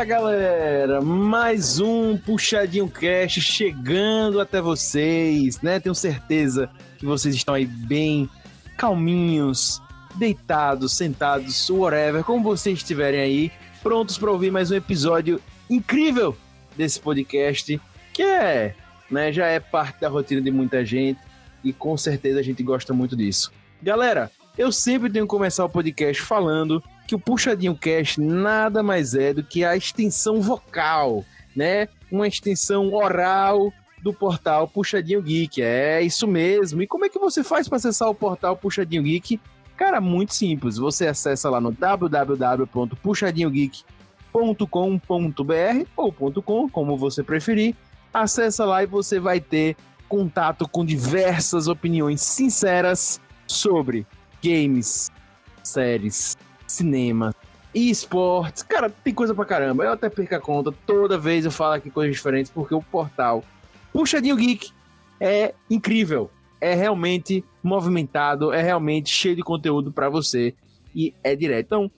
Fala galera, mais um Puxadinho Cast chegando até vocês, né? Tenho certeza que vocês estão aí bem calminhos, deitados, sentados, whatever, como vocês estiverem aí, prontos para ouvir mais um episódio incrível desse podcast, que é, né, já é parte da rotina de muita gente e com certeza a gente gosta muito disso. Galera, eu sempre tenho que começar o podcast falando que o Puxadinho Cast nada mais é do que a extensão vocal, né? Uma extensão oral do portal Puxadinho Geek. É isso mesmo. E como é que você faz para acessar o portal Puxadinho Geek? Cara, muito simples. Você acessa lá no www.puxadinhogeek.com.br ou .com, como você preferir. Acessa lá e você vai ter contato com diversas opiniões sinceras sobre games, séries, cinema, esportes. Cara, tem coisa pra caramba. Eu até perco a conta. Toda vez eu falo aqui coisas diferentes porque o portal Puxadinho Geek é incrível. É realmente movimentado, é realmente cheio de conteúdo para você e é direto. Então,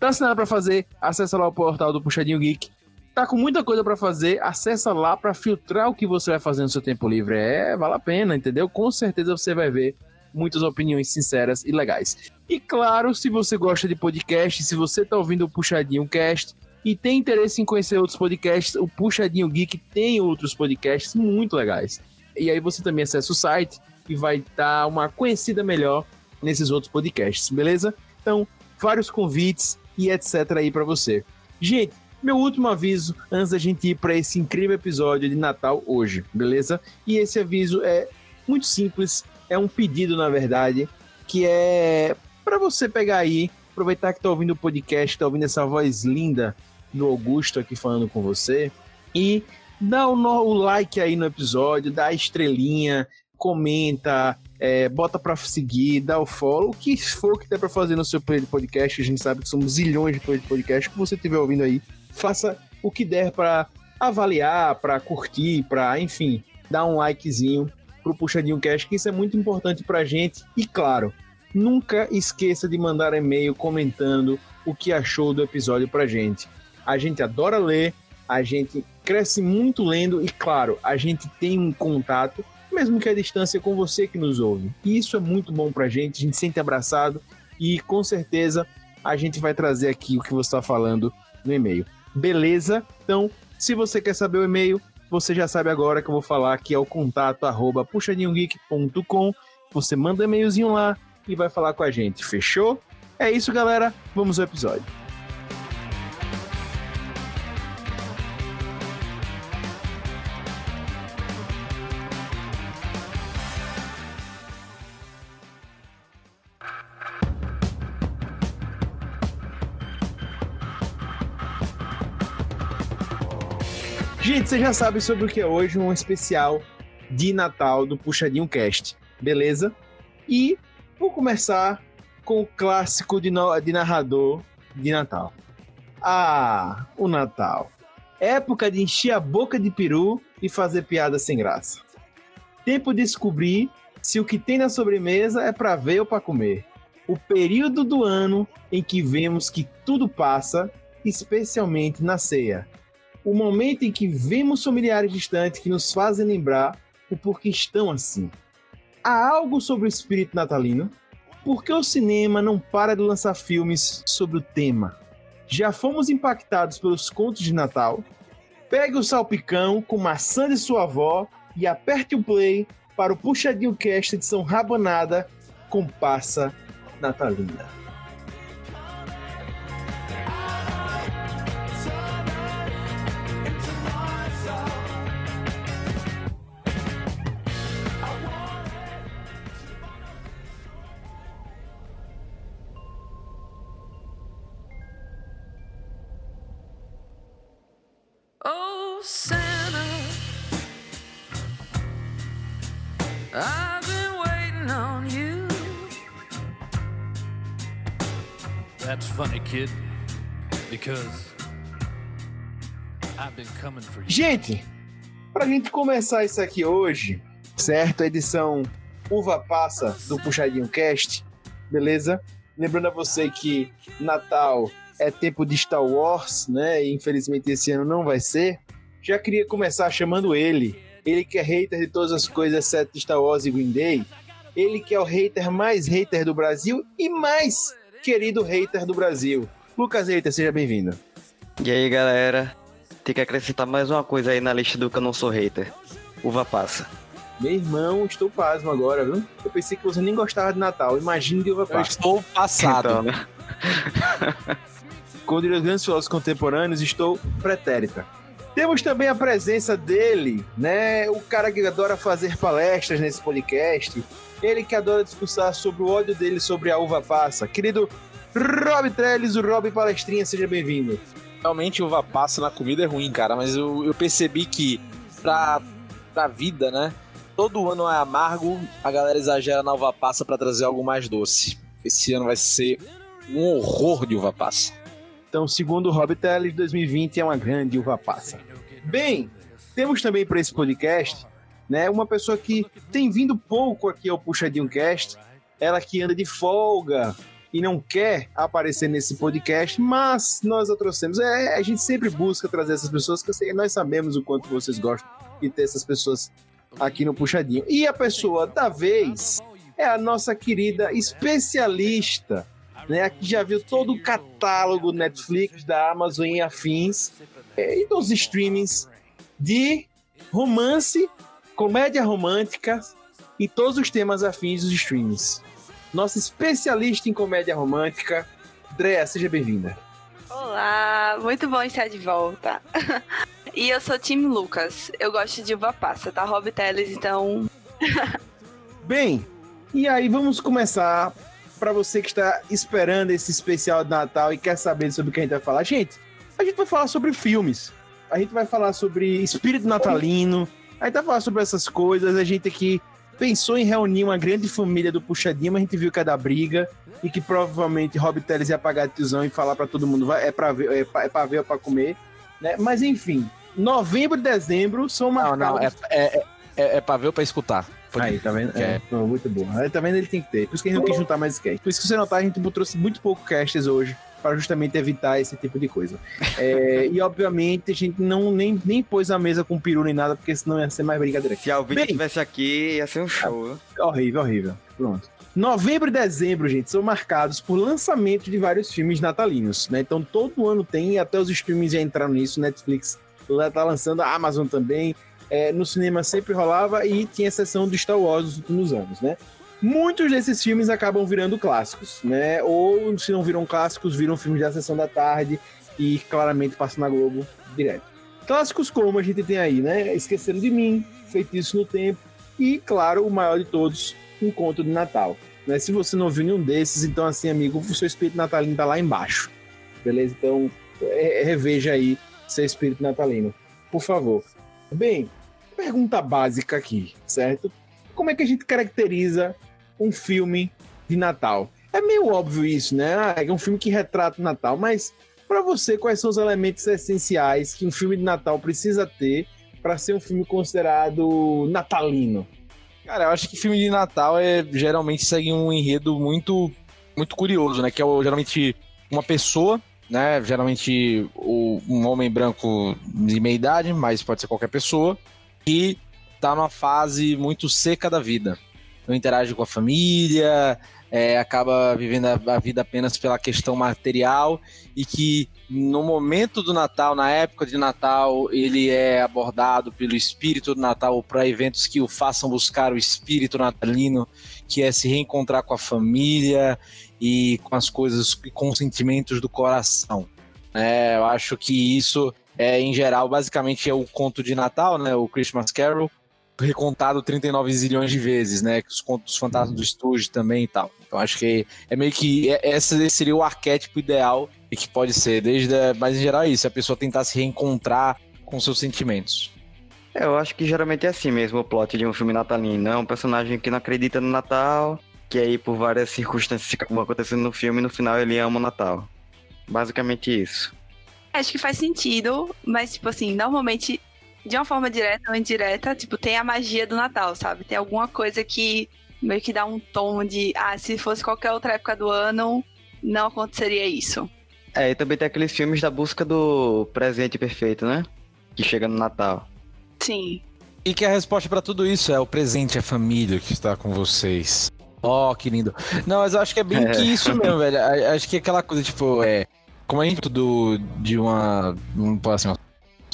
tá assinado para fazer, acessa lá o portal do Puxadinho Geek. Tá com muita coisa para fazer, acessa lá para filtrar o que você vai fazer no seu tempo livre. É, vale a pena, entendeu? Com certeza você vai ver muitas opiniões sinceras e legais. E claro, se você gosta de podcast, se você está ouvindo o Puxadinho Cast e tem interesse em conhecer outros podcasts, o Puxadinho Geek tem outros podcasts muito legais. E aí você também acessa o site e vai dar uma conhecida melhor nesses outros podcasts, beleza? Então, vários convites e etc aí para você. Gente, meu último aviso antes da gente ir para esse incrível episódio de Natal hoje, beleza? E esse aviso é muito simples é um pedido, na verdade, que é para você pegar aí, aproveitar que tá ouvindo o podcast, tá ouvindo essa voz linda do Augusto aqui falando com você, e dá o, o like aí no episódio, dá a estrelinha, comenta, é, bota para seguir, dá o follow, o que for que der para fazer no seu player de podcast, a gente sabe que somos zilhões de player de podcast, que você estiver ouvindo aí, faça o que der para avaliar, para curtir, para, enfim, dar um likezinho pro Puxadinho Cash, que isso é muito importante pra gente. E claro, nunca esqueça de mandar e-mail comentando o que achou do episódio pra gente. A gente adora ler, a gente cresce muito lendo e, claro, a gente tem um contato, mesmo que a distância, com você que nos ouve. E isso é muito bom pra gente, a gente se sente abraçado e com certeza a gente vai trazer aqui o que você está falando no e-mail. Beleza? Então, se você quer saber o e-mail, você já sabe agora que eu vou falar que é o contato arroba puxadinhogeek.com. Você manda e-mailzinho lá e vai falar com a gente, fechou? É isso, galera. Vamos ao episódio. Gente, você já sabe sobre o que é hoje um especial de Natal do Puxadinho Cast, beleza? E vou começar com o clássico de, no... de narrador de Natal. Ah, o Natal. Época de encher a boca de peru e fazer piada sem graça. Tempo de descobrir se o que tem na sobremesa é para ver ou para comer. O período do ano em que vemos que tudo passa, especialmente na ceia o momento em que vemos familiares distantes que nos fazem lembrar o porquê estão assim. Há algo sobre o espírito natalino? Por que o cinema não para de lançar filmes sobre o tema? Já fomos impactados pelos contos de Natal? Pegue o salpicão com maçã de sua avó e aperte o play para o Puxadinho Cast edição rabanada com passa natalina. Kid, because I've been coming for you. Gente, pra gente começar isso aqui hoje, certo? A edição Uva Passa do Puxadinho Cast, beleza? Lembrando a você que Natal é tempo de Star Wars, né? E infelizmente esse ano não vai ser. Já queria começar chamando ele. Ele que é hater de todas as coisas, exceto Star Wars e Green Day. Ele que é o hater mais hater do Brasil e mais querido hater do Brasil. Lucas Hater, seja bem-vindo. E aí, galera? Tem que acrescentar mais uma coisa aí na lista do que eu não sou hater. Uva passa. Meu irmão, estou pasmo agora, viu? Eu pensei que você nem gostava de Natal. Imagina de uva passa. Eu estou passado. Então, né? Com os grandes filósofos contemporâneos, estou pretérita. Temos também a presença dele, né? O cara que adora fazer palestras nesse podcast. Ele que adora discursar sobre o ódio dele sobre a uva passa. Querido Rob Trellis, o Rob Palestrinha, seja bem-vindo. Realmente uva passa na comida é ruim, cara, mas eu, eu percebi que pra, pra vida, né? Todo ano é amargo, a galera exagera na uva passa para trazer algo mais doce. Esse ano vai ser um horror de uva passa. Então, segundo o Rob Teles, 2020 é uma grande uva passa. Bem, temos também para esse podcast, né, uma pessoa que tem vindo pouco aqui ao Puxadinho Cast, ela que anda de folga e não quer aparecer nesse podcast, mas nós a trouxemos. É, a gente sempre busca trazer essas pessoas, que nós sabemos o quanto vocês gostam de ter essas pessoas aqui no Puxadinho. E a pessoa da vez é a nossa querida especialista né? Aqui já viu todo o catálogo Netflix, da Amazon e afins, é, e dos streamings de romance, comédia romântica e todos os temas afins dos streamings. Nossa especialista em comédia romântica, Drea, seja bem-vinda. Olá, muito bom estar de volta. e eu sou Tim Lucas. Eu gosto de uva passa, tá? Rob Teles, então. Bem, e aí vamos começar para você que está esperando esse especial de Natal e quer saber sobre o que a gente vai falar. Gente, a gente vai falar sobre filmes. A gente vai falar sobre espírito natalino. A gente vai falar sobre essas coisas. A gente aqui pensou em reunir uma grande família do Puxadinho, mas a gente viu que é da briga e que provavelmente Rob Teles ia pagar a tiozão e falar para todo mundo é para ver, é pra, é pra ver ou para comer. Né? Mas enfim, novembro e dezembro são marcados... Não, não, é, é, é, é para ver ou para escutar. Aí, tá vendo? É, é. muito bom. Aí, tá vendo? Ele tem que ter. Por isso que a gente não quis juntar mais cast. Por isso que você notar, a gente trouxe muito pouco casts hoje para justamente evitar esse tipo de coisa. É, e obviamente a gente não nem, nem pôs a mesa com peru nem nada, porque senão ia ser mais brincadeira. Se a Alvin estivesse aqui, ia ser um show. É, horrível, horrível. Pronto. Novembro e dezembro, gente, são marcados por lançamento de vários filmes natalinos, né? Então todo ano tem, até os streamings já entraram nisso, Netflix tá lançando, a Amazon também, é, no cinema sempre rolava e tinha exceção do Star Wars nos últimos anos, né? Muitos desses filmes acabam virando clássicos, né? Ou se não viram clássicos, viram filmes da sessão da tarde e claramente passam na Globo direto. Clássicos como a gente tem aí, né? Esqueceram de Mim, Feitiço no Tempo e, claro, o maior de todos, Conto de Natal. Né? Se você não viu nenhum desses, então, assim, amigo, o seu espírito natalino tá lá embaixo. Beleza? Então, é, reveja aí seu espírito natalino, por favor. Bem, pergunta básica aqui, certo? Como é que a gente caracteriza um filme de Natal? É meio óbvio isso, né? Ah, é um filme que retrata o Natal, mas para você, quais são os elementos essenciais que um filme de Natal precisa ter para ser um filme considerado natalino? Cara, eu acho que filme de Natal é geralmente segue um enredo muito muito curioso, né? Que é geralmente uma pessoa né? Geralmente o, um homem branco de meia idade, mas pode ser qualquer pessoa, que tá numa fase muito seca da vida. Não interage com a família, é, acaba vivendo a, vida apenas pela questão material e que no momento do Natal, na época de Natal, ele é abordado pelo espírito do Natal para eventos que o façam buscar o espírito natalino, que é se reencontrar com a família e com as coisas, com os sentimentos do coração. É, eu acho que isso, é, em geral, basicamente é o conto de Natal, né, o Christmas Carol, recontado 39 zilhões de vezes, né? Os contos dos fantasmas do estúdio também e tal. Então acho que é meio que é, esse seria o arquétipo ideal e que pode ser, desde a, mas em geral é isso, a pessoa tentar se reencontrar com seus sentimentos. É, eu acho que geralmente é assim mesmo o plot de um filme natalino, é um personagem que não acredita no Natal que aí por várias circunstâncias que vão acontecendo no filme, no final ele ama o Natal. Basicamente isso. Acho que faz sentido, mas tipo assim, normalmente, de uma forma direta ou indireta, tipo, tem a magia do Natal, sabe? Tem alguma coisa que meio que dá um tom de, ah, se fosse qualquer outra época do ano, não aconteceria isso. É, e também tem aqueles filmes da busca do presente perfeito, né? Que chega no Natal. Sim. E que a resposta pra tudo isso é o presente, a família que está com vocês. Ó, que lindo. Não, mas eu acho que é bem É. que isso mesmo, velho. Acho que aquela coisa, tipo, é. Como a gente tudo de uma. Assim, uma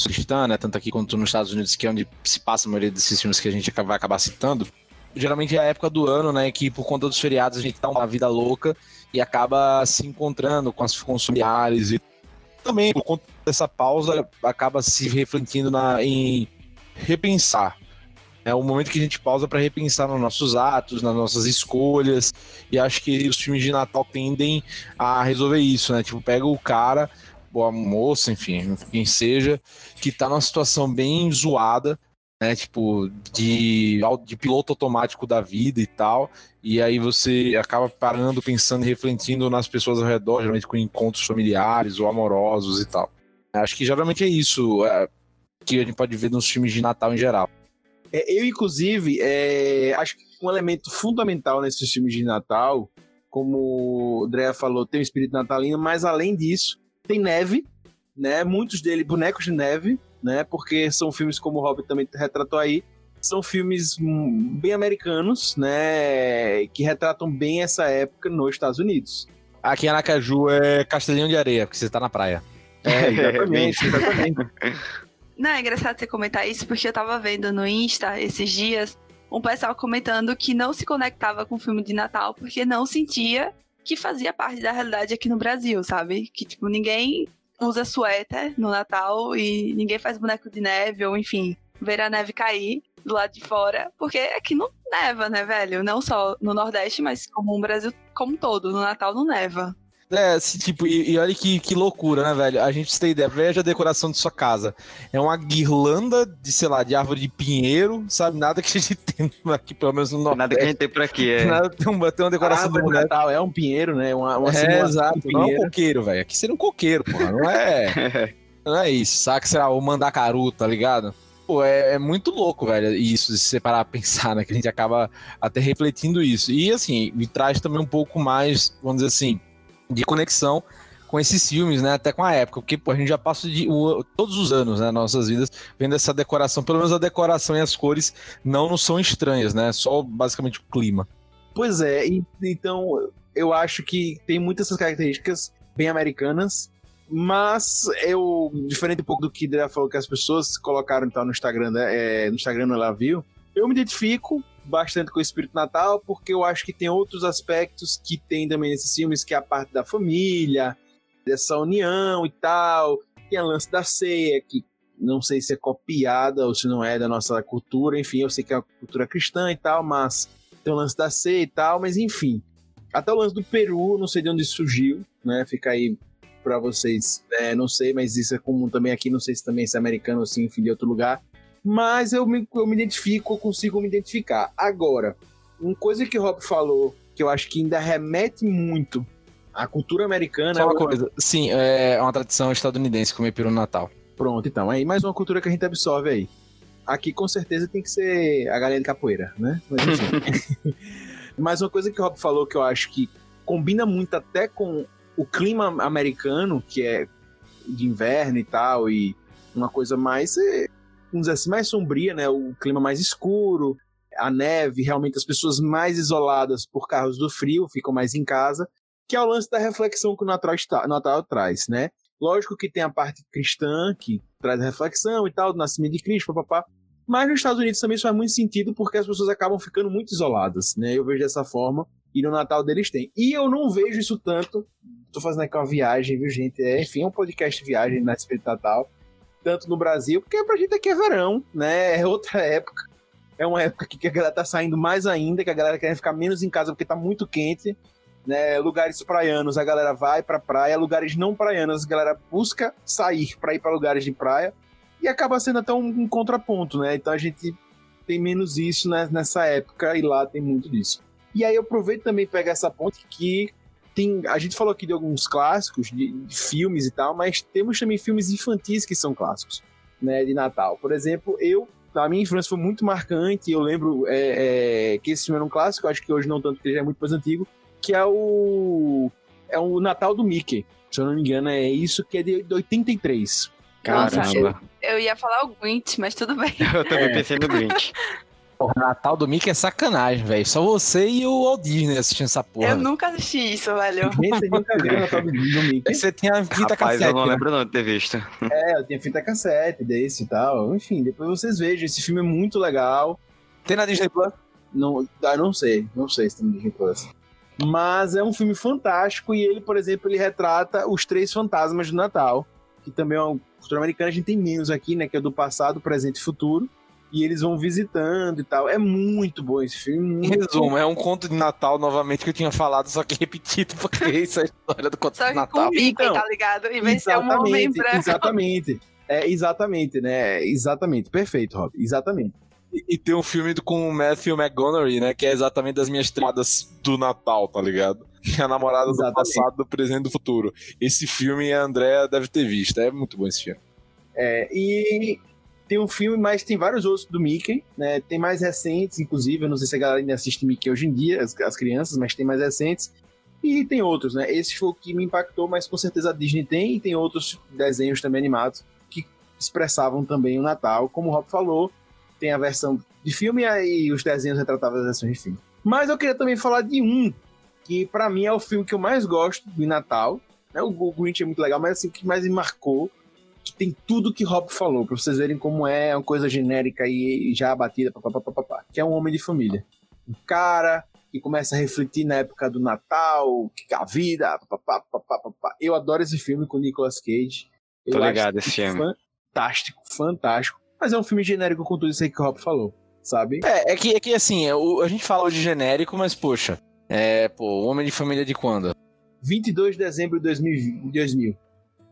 cristã, né? Tanto aqui quanto nos Estados Unidos, que é onde se passa a maioria desses filmes que a gente vai acabar citando. Geralmente é a época do ano, né? Que por conta dos feriados a gente tá uma vida louca e acaba se encontrando com, as, familiares e também por conta dessa pausa acaba se refletindo na, em repensar. É o momento que a gente pausa para repensar nos nossos atos, nas nossas escolhas. E acho que os filmes de Natal tendem a resolver isso, né? Tipo, pega o cara, ou a moça, enfim, quem seja, que tá numa situação bem zoada, né? Tipo, de, de piloto automático da vida e tal. E aí você acaba parando, pensando e refletindo nas pessoas ao redor, geralmente com encontros familiares ou amorosos e tal. Acho que geralmente é isso é, que a gente pode ver nos filmes de Natal em geral. É, eu, inclusive, é, acho que um elemento fundamental nesses filmes de Natal, como o Andrea falou, tem o espírito natalino, mas além disso, tem neve, né? Muitos deles bonecos de neve, né? Porque são filmes como o Hobbit também retratou aí, são filmes bem americanos, né? Que retratam bem essa época nos Estados Unidos. Aqui em Aracaju é Castelinho de Areia, porque você tá na praia. É, exatamente, exatamente. Não, é engraçado você comentar isso, porque eu tava vendo no Insta esses dias um pessoal comentando que não se conectava com o filme de Natal porque não sentia que fazia parte da realidade aqui no Brasil, sabe? Que, tipo, ninguém usa suéter no Natal e ninguém faz boneco de neve, ou enfim, ver a neve cair do lado de fora, porque aqui não neva, né, velho? Não só no Nordeste, mas como o Brasil como um todo, no Natal não neva. É, assim, tipo, e, e olha que, que loucura, né, velho? A gente tem ideia, veja a decoração de sua casa. É uma guirlanda de, sei lá, de árvore de pinheiro, sabe? Nada que a gente tem aqui, pelo menos no Nordeste. Nada que a gente tem por aqui, é. Nada, tem, uma, tem uma decoração do de. Natal é um pinheiro, né? Uma, uma É, exato. de Não é um coqueiro, velho. Aqui seria um coqueiro, pô. Não é, não é isso, saca? Sei lá, o mandacaru, tá ligado? Pô, é, é muito louco, velho, isso, se você parar a pensar, né? Que a gente acaba até refletindo isso. E, assim, me traz também um pouco mais, vamos dizer assim, de conexão com esses filmes, né? Até com a época, porque pô, a gente já passa de o- todos os anos, né? Nossas vidas vendo essa decoração, pelo menos a decoração e as cores não nos são estranhas, né? Só basicamente o clima. Pois é, e- então eu acho que tem muitas essas características bem americanas, mas eu, diferente um pouco do que Drea falou que as pessoas colocaram então, no Instagram, né, é, no Instagram ela viu, eu me identifico bastante com o espírito natal, porque eu acho que tem outros aspectos que tem também nesses filmes, que é a parte da família, dessa união e tal, tem a lance da ceia, que não sei se é copiada ou se não é da nossa cultura, enfim, eu sei que é uma cultura cristã e tal, mas tem o lance da ceia e tal, mas enfim. Até o lance do Peru, não sei de onde surgiu, né? Fica aí pra vocês, é, não sei, mas isso é comum também aqui, não sei se também é americano ou se, enfim, de outro lugar. Mas eu me, eu me identifico, eu consigo me identificar. Agora, uma coisa que o Rob falou, que eu acho que ainda remete muito à cultura americana. Só uma é- coisa, sim, é uma tradição estadunidense comer peru no Natal. Pronto, então. Aí mais uma cultura que a gente absorve aí. Aqui com certeza tem que ser a galinha de capoeira, né? Mas enfim. Mas uma coisa que o Rob falou que eu acho que combina muito até com o clima americano, que é de inverno e tal, e uma coisa mais, eh, vamos dizer assim, mais sombria, né? O clima mais escuro, a neve, realmente as pessoas mais isoladas por causa do frio, ficam mais em casa, que é o lance da reflexão que o Natal, está, Natal traz, né? Lógico que tem a parte cristã, que traz a reflexão e tal, do nascimento de Cristo, papapá. Mas nos Estados Unidos também isso faz muito sentido porque as pessoas acabam ficando muito isoladas, né? Eu vejo dessa forma e no Natal deles tem. E eu não vejo isso tanto. Tô fazendo aqui uma viagem, viu, gente? É, enfim, é um podcast viagem na Espírito Natal. Tanto no Brasil, porque pra gente aqui é verão, né? É outra época. É uma época que a galera tá saindo mais ainda, que a galera quer ficar menos em casa porque tá muito quente. Né, lugares praianos, a galera vai pra praia, lugares não praianos, a galera busca sair pra ir pra lugares de praia e acaba sendo até um, um contraponto, né? Então a gente tem menos isso né, nessa época e lá tem muito disso. E aí eu aproveito também pegar essa ponte que tem, a gente falou aqui de alguns clássicos de, de filmes e tal, mas temos também filmes infantis que são clássicos, né, de Natal. Por exemplo, eu a minha infância foi muito marcante. Eu lembro é, é, que esse filme era um clássico, acho que hoje não tanto, porque ele já é muito mais antigo, que é o é o Natal do Mickey. Se eu não me engano, é isso que é de 83. Nossa, Caramba. Eu ia falar o Grinch, mas tudo bem. Eu também É. pensei no Grinch. Porra, Natal do Mickey é sacanagem, velho. Só você e o Walt Disney assistindo essa porra. eu nunca assisti isso, velho. Vocês nunca viram o Natal do, do Mickey? Aí Você tinha fita Rapaz, cassete. eu não né? lembro não de ter visto. É, eu tinha fita cassete desse e tal. Enfim, depois vocês vejam. Esse filme é muito legal. Tem na Disney Plus? Não, ah, não sei, não sei se tem no Disney Plus. Mas é um filme fantástico e ele, por exemplo, ele retrata os três fantasmas do Natal, que também é uma cultura americana, a gente tem menos aqui, né, que é do passado, presente e futuro, e eles vão visitando e tal. É muito bom esse filme. Em resumo, é um conto de Natal novamente que eu tinha falado, só que repetido, porque isso é a história do conto Só de com Natal. o Mickey, Então, tá ligado? Em vez de ser um homem Exatamente, branco. exatamente. É, exatamente, né? Exatamente. Perfeito, Rob. Exatamente. E, e tem um filme do- com o Matthew McGonaghy, né? Que é exatamente das minhas triadas do Natal, tá ligado? Que é a namorada do Exatamente. passado, do presente e do futuro. Esse filme a Andrea deve ter visto. É muito bom esse filme. É, e tem um filme, mas tem vários outros do Mickey, né? Tem mais recentes, inclusive. Eu não sei se a galera ainda assiste Mickey hoje em dia, as, as crianças, mas tem mais recentes. E tem outros, né? Esse foi o que me impactou, mas com certeza a Disney tem, e tem outros desenhos também animados que expressavam também o Natal. Como o Rob falou, tem a versão de filme e aí os desenhos retratavam as versões de filme. Mas eu queria também falar de um, que pra mim é o filme que eu mais gosto de Natal. Né? O Grinch é muito legal, mas assim, o que mais me marcou que tem tudo que Rob falou, pra vocês verem como é uma coisa genérica e já abatida, papapá, papapá, que é um homem de família. Um cara que começa a refletir na época do Natal, que a vida, papapá, papapá. Eu adoro esse filme com Nicolas Cage. Eu Tô ligado esse filme. Fantástico, fantástico. Mas é um filme genérico com tudo isso aí que o Rob falou, sabe? É, é que, é que assim, é, a gente falou de genérico, mas poxa. É, pô, o Homem de Família de quando? 22 de dezembro de 2020 2000.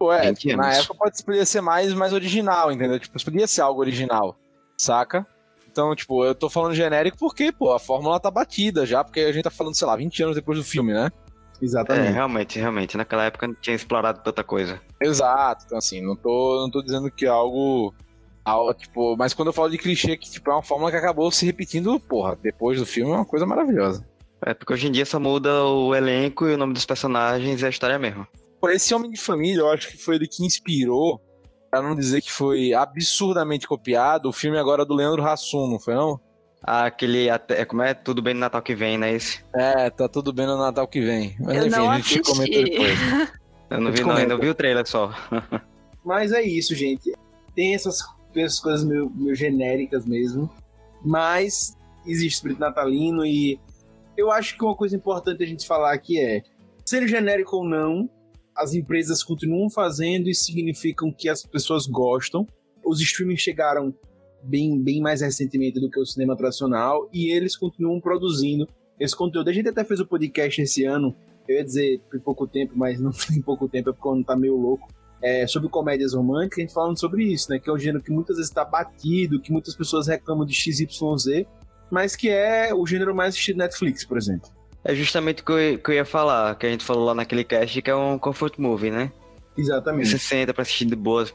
Pô, é, 20 na época pode, podia ser mais, mais original, entendeu? Tipo, podia ser algo original, saca? Então, tipo, eu tô falando genérico porque, pô, a fórmula tá batida já, porque a gente tá falando, sei lá, 20 anos depois do filme, né? É, Exatamente. realmente, realmente. Naquela época não tinha explorado tanta coisa. Exato, então assim, não tô, não tô dizendo que é algo, algo, tipo, mas quando eu falo de clichê, que tipo, é uma fórmula que acabou se repetindo, porra, depois do filme é uma coisa maravilhosa. É porque hoje em dia só muda o elenco e o nome dos personagens e a história mesmo. Por esse Homem de Família, eu acho que foi ele que inspirou, pra não dizer que foi absurdamente copiado, o filme agora do Leandro Hassum, não foi não? Ah, aquele. até- Como é? Tudo bem no Natal que vem, né? Esse. É, tá tudo bem no Natal que vem. Mas Eu enfim, não a gente comenta depois. Eu não Eu vi, não, ainda comento. vi o trailer só. Mas é isso, gente. Tem essas, essas coisas meio, meio genéricas mesmo. Mas existe espírito natalino e eu acho que uma coisa importante a gente falar aqui é: sendo genérico ou não, as empresas continuam fazendo e significam que as pessoas gostam. Os streamings chegaram bem, bem mais recentemente do que o cinema tradicional e eles continuam produzindo esse conteúdo. A gente até fez o podcast esse ano, eu ia dizer em pouco tempo, mas não tem pouco tempo, é porque o ano tá meio louco é, sobre comédias românticas, a gente falando sobre isso, né? Que é um gênero que muitas vezes está batido, que muitas pessoas reclamam de XYZ, mas que é o gênero mais assistido Netflix, por exemplo. É justamente o que eu, que eu ia falar, que a gente falou lá naquele cast, que é um comfort movie, né? Exatamente. Você senta pra assistir de boas,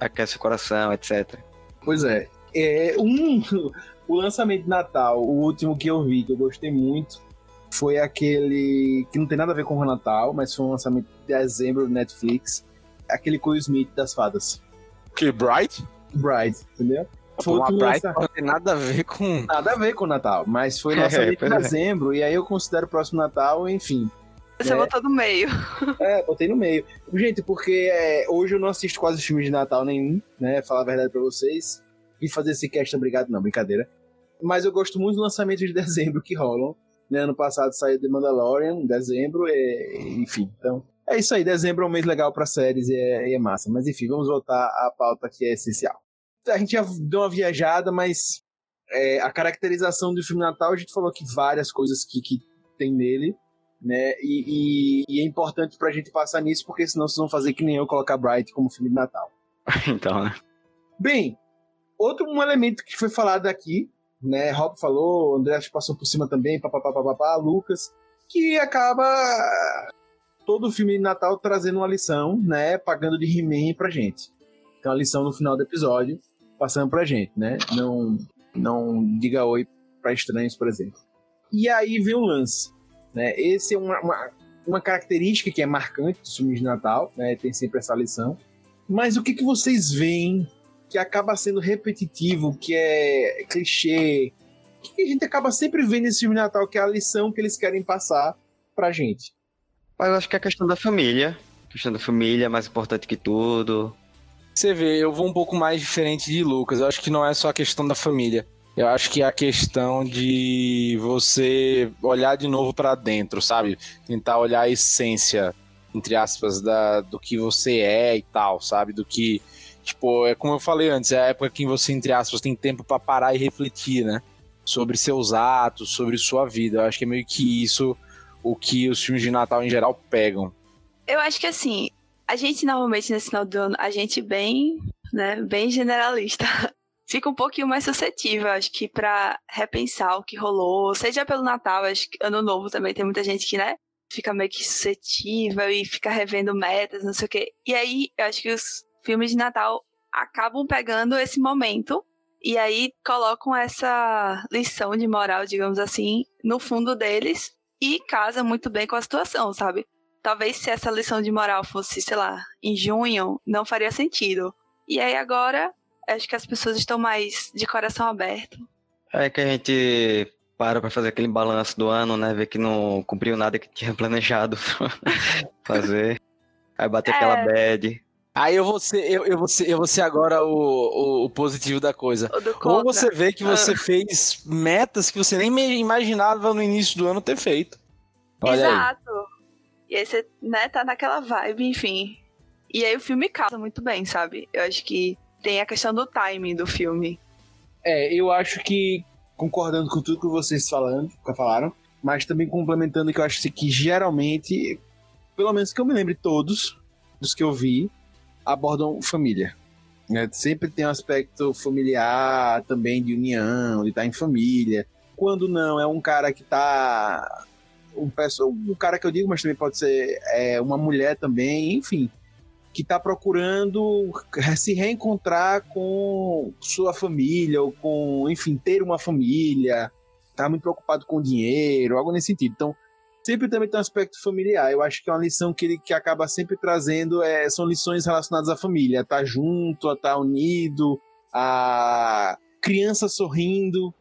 aquece, o coração, etc. Pois é. é um, o lançamento de Natal, o último que eu vi, que eu gostei muito, foi aquele que não tem nada a ver com o Natal, mas foi um lançamento de dezembro do Netflix, aquele com o Smith das fadas. Que Bright? Bride, entendeu? Foi Uma lança- não tem nada a ver com. Nada a ver com o Natal, mas foi É, lançamento em é. dezembro, e aí eu considero o próximo Natal, enfim. Você É. botou no meio. É, botei no meio. Gente, porque é, hoje eu não assisto quase filmes de Natal nenhum, né? Falar a verdade pra vocês. E fazer esse cast, obrigado, não, brincadeira. Mas eu gosto muito dos lançamentos de dezembro que rolam. Né? Ano passado saiu The Mandalorian, em dezembro, é, enfim. Então, é isso aí. Dezembro é um mês legal pra séries e é, e é massa. Mas enfim, vamos voltar à pauta que é essencial. A gente já deu uma viajada, mas é, a caracterização do filme Natal, a gente falou que várias coisas que, que tem nele né? E, e- e é importante pra gente passar nisso, porque senão vocês vão fazer que nem eu colocar Bright como filme de Natal. então, né? Bem, outro um elemento que foi falado aqui, né? Rob falou, André passou por cima também, papapá, papapá, Lucas, que acaba todo filme de Natal trazendo uma lição, né? Pagando de He-Man pra gente. Tem uma lição no final do episódio, passando pra gente, né? Não, não diga oi pra estranhos, por exemplo. E aí vem o lance, né? Esse é uma, uma- uma característica que é marcante dos filmes de Natal, né? Tem sempre essa lição. Mas o que, que vocês veem que acaba sendo repetitivo, que é clichê, que a gente acaba sempre vendo nesse filme de Natal, que é a lição que eles querem passar pra gente? Eu acho que é a questão da família. A questão da família é mais importante que tudo. Você vê, eu vou um pouco mais diferente de Lucas. Eu acho que não é só a questão da família. Eu acho que é a questão de você olhar de novo para dentro, sabe? Tentar olhar a essência, entre aspas, da, do que você é e tal, sabe? Do que, tipo, é como eu falei antes, é a época que você, entre aspas, tem tempo para parar e refletir, né? Sobre seus atos, sobre sua vida. Eu acho que é meio que isso o que os filmes de Natal em geral pegam. Eu acho que assim, a gente normalmente nesse final do ano, a gente bem, né, bem generalista, fica um pouquinho mais suscetível, acho que para repensar o que rolou, seja pelo Natal, acho que Ano Novo também tem muita gente que, né, fica meio que suscetível e fica revendo metas, não sei o quê. E aí, eu acho que os filmes de Natal acabam pegando esse momento e aí colocam essa lição de moral, digamos assim, no fundo deles e casa muito bem com a situação, sabe? Talvez se essa lição de moral fosse, sei lá, em junho, não faria sentido. E aí agora, acho que as pessoas estão mais de coração aberto. É que a gente para pra fazer aquele balanço do ano, né? Ver que não cumpriu nada que tinha planejado fazer. Aí bater é... aquela bad. Aí eu vou ser, eu, eu vou ser, eu vou ser agora o, o, o positivo da coisa. Ou você vê que você ah. fez metas que você nem imaginava no início do ano ter feito. Olha Exato. Aí. E aí você, né, tá naquela vibe, enfim. E aí o filme casa muito bem, sabe? Eu acho que tem a questão do timing do filme. É, eu acho que, concordando com tudo que vocês falando, que falaram, mas também complementando que eu acho que geralmente, pelo menos que eu me lembre todos, dos que eu vi, abordam família. Né? Sempre tem um aspecto familiar também, de união, de estar em família. Quando não, é um cara que está um, um cara que eu digo, mas também pode ser é, uma mulher também, enfim, que está procurando se reencontrar com sua família, ou com, enfim, ter uma família, está muito preocupado com dinheiro, algo nesse sentido. Então, sempre também tem um aspecto familiar. Eu acho que é uma lição que ele que acaba sempre trazendo é, são lições relacionadas à família, a estar tá junto, a estar tá unido, a criança sorrindo.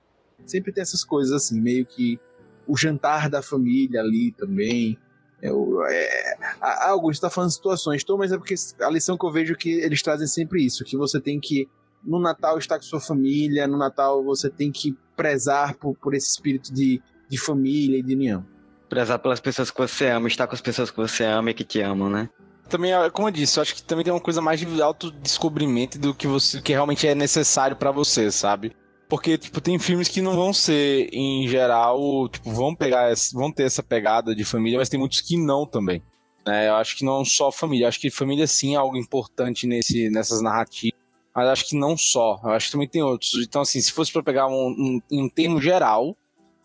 Sempre tem essas coisas assim, meio que o jantar da família ali também. Eu, é, a, Augusto está falando de situações, tô, mas é porque a lição que eu vejo é que eles trazem sempre isso, que você tem que no Natal estar com sua família, no Natal você tem que prezar por, por esse espírito de, de família e de união prezar pelas pessoas que você ama, estar com as pessoas que você ama e que te amam, né? Também, como eu disse, eu acho que também tem uma coisa mais de autodescobrimento do que você que realmente é necessário para você, sabe? Porque, tipo, tem filmes que não vão ser, em geral, tipo, vão pegar, vão ter essa pegada de família, mas tem muitos que não também. Né? Eu acho que não só família, acho que família sim é algo importante nesse, nessas narrativas, mas acho que não só, eu acho que também tem outros. Então, assim, se fosse para pegar um, um, um termo geral,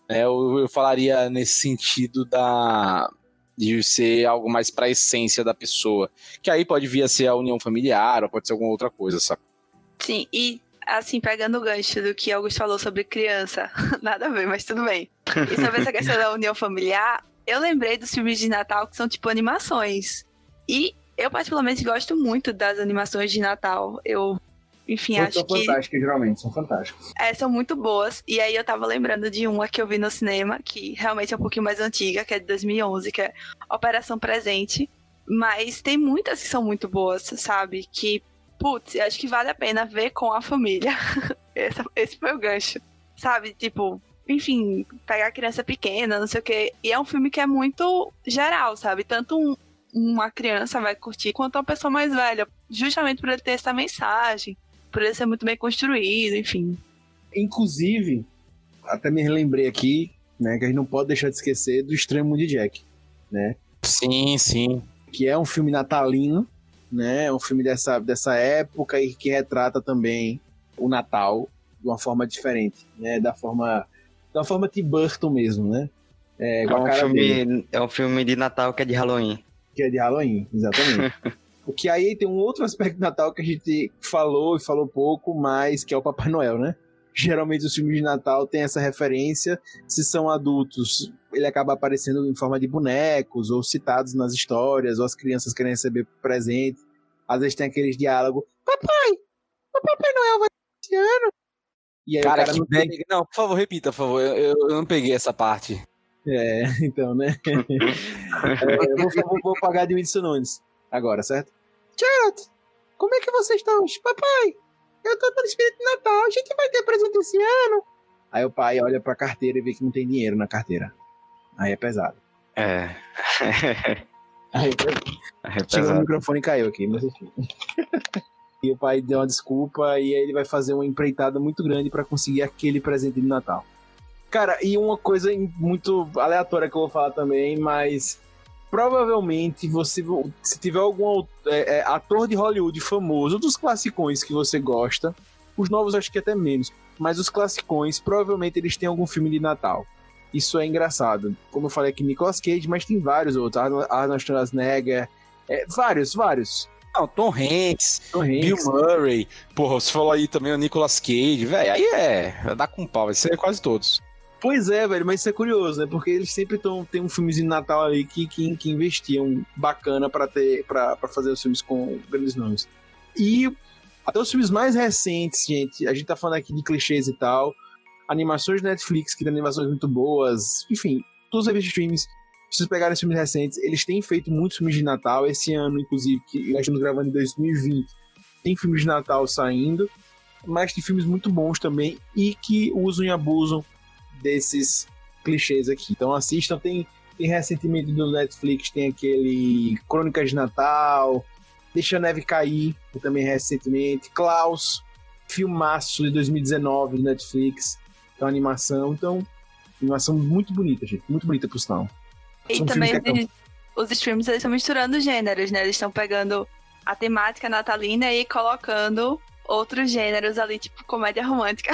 é, eu, eu falaria nesse sentido da de ser algo mais para a essência da pessoa, que aí pode vir a ser a união familiar ou pode ser alguma outra coisa, sabe? Sim, e assim, pegando o gancho do que Augusto falou sobre criança, nada a ver, mas tudo bem. E sobre essa questão da união familiar, eu lembrei dos filmes de Natal que são tipo animações. E eu particularmente gosto muito das animações de Natal. Eu enfim, são, acho são que. São fantásticas, geralmente, são fantásticas. É, são muito boas. E aí eu tava lembrando de uma que eu vi no cinema, que realmente é um pouquinho mais antiga, que é de 2011, que é Operação Presente. Mas tem muitas que são muito boas, sabe? Que, putz, acho que vale a pena ver com a família. esse, esse foi o gancho. Sabe? Tipo, enfim, pegar criança pequena, não sei o quê. E é um filme que é muito geral, sabe? Tanto um, uma criança vai curtir quanto uma pessoa mais velha. Justamente por ele ter essa mensagem por ele ser muito bem construído, enfim. Inclusive, até me lembrei aqui, né, que a gente não pode deixar de esquecer do Extremo de Jack, né? Sim, sim. Que é um filme natalino, né? Um filme dessa, dessa época e que retrata também o Natal de uma forma diferente, né? Da forma da forma de Burton mesmo, né? É, é, um filme, é um filme de Natal que é de Halloween. Que é de Halloween, exatamente. O que aí tem um outro aspecto do Natal que a gente falou e falou pouco, mas que é o Papai Noel, né? Geralmente os filmes de Natal têm essa referência. Se são adultos, ele acaba aparecendo em forma de bonecos, ou citados nas histórias, ou as crianças querem receber presente. Às vezes tem aqueles diálogos: Papai, o Papai Noel vai esse ano. E aí cara, cara não, tem... não, por favor, repita, por favor. Eu, eu, não peguei essa parte. É, então, né? é, eu vou, vou, pagar de Whindersson Nunes agora, certo? Gerald, como é que vocês estão? Papai, eu tô no espírito de Natal, a gente vai ter presente esse ano. Aí o pai olha pra carteira e vê que não tem dinheiro na carteira. Aí é pesado. É. Aí, é Chegou o microfone e caiu aqui, mas enfim. e o pai deu uma desculpa e aí ele vai fazer uma empreitada muito grande para conseguir aquele presente de Natal. Cara, e uma coisa muito aleatória que eu vou falar também, mas provavelmente você, se tiver algum é, é, ator de Hollywood famoso, dos classicões que você gosta, os novos acho que até menos, mas os classicões, provavelmente eles têm algum filme de Natal. Isso é engraçado. Como eu falei aqui, Nicolas Cage, mas tem vários outros. Arnold Schwarzenegger, é, vários, vários. Não, Tom Hanks, Tom Hanks, Bill Murray, porra, você falou aí também o Nicolas Cage, velho, aí é, dá com pau, vai ser quase todos. Pois é, velho, mas isso é curioso, né? Porque eles sempre tão, tem um filmezinho de Natal ali que, que, que investiam bacana para ter para fazer os filmes com grandes nomes. E até os filmes mais recentes, gente, a gente tá falando aqui de clichês e tal, animações de Netflix que tem animações muito boas, enfim, todos os serviços de streams, se vocês pegarem filmes recentes, eles têm feito muitos filmes de Natal, esse ano, inclusive, que nós estamos gravando em 2020, tem filmes de Natal saindo, mas tem filmes muito bons também e que usam e abusam desses clichês aqui. Então assistam, tem, tem recentemente do Netflix, tem aquele Crônicas de Natal, Deixa a Neve Cair, também recentemente, Klaus, filmaço de 2019 do Netflix, é uma animação, então, animação muito bonita, gente, muito bonita por sinal. E São também os, os streams, eles estão misturando gêneros, né, eles estão pegando a temática natalina e colocando outros gêneros ali, tipo comédia romântica.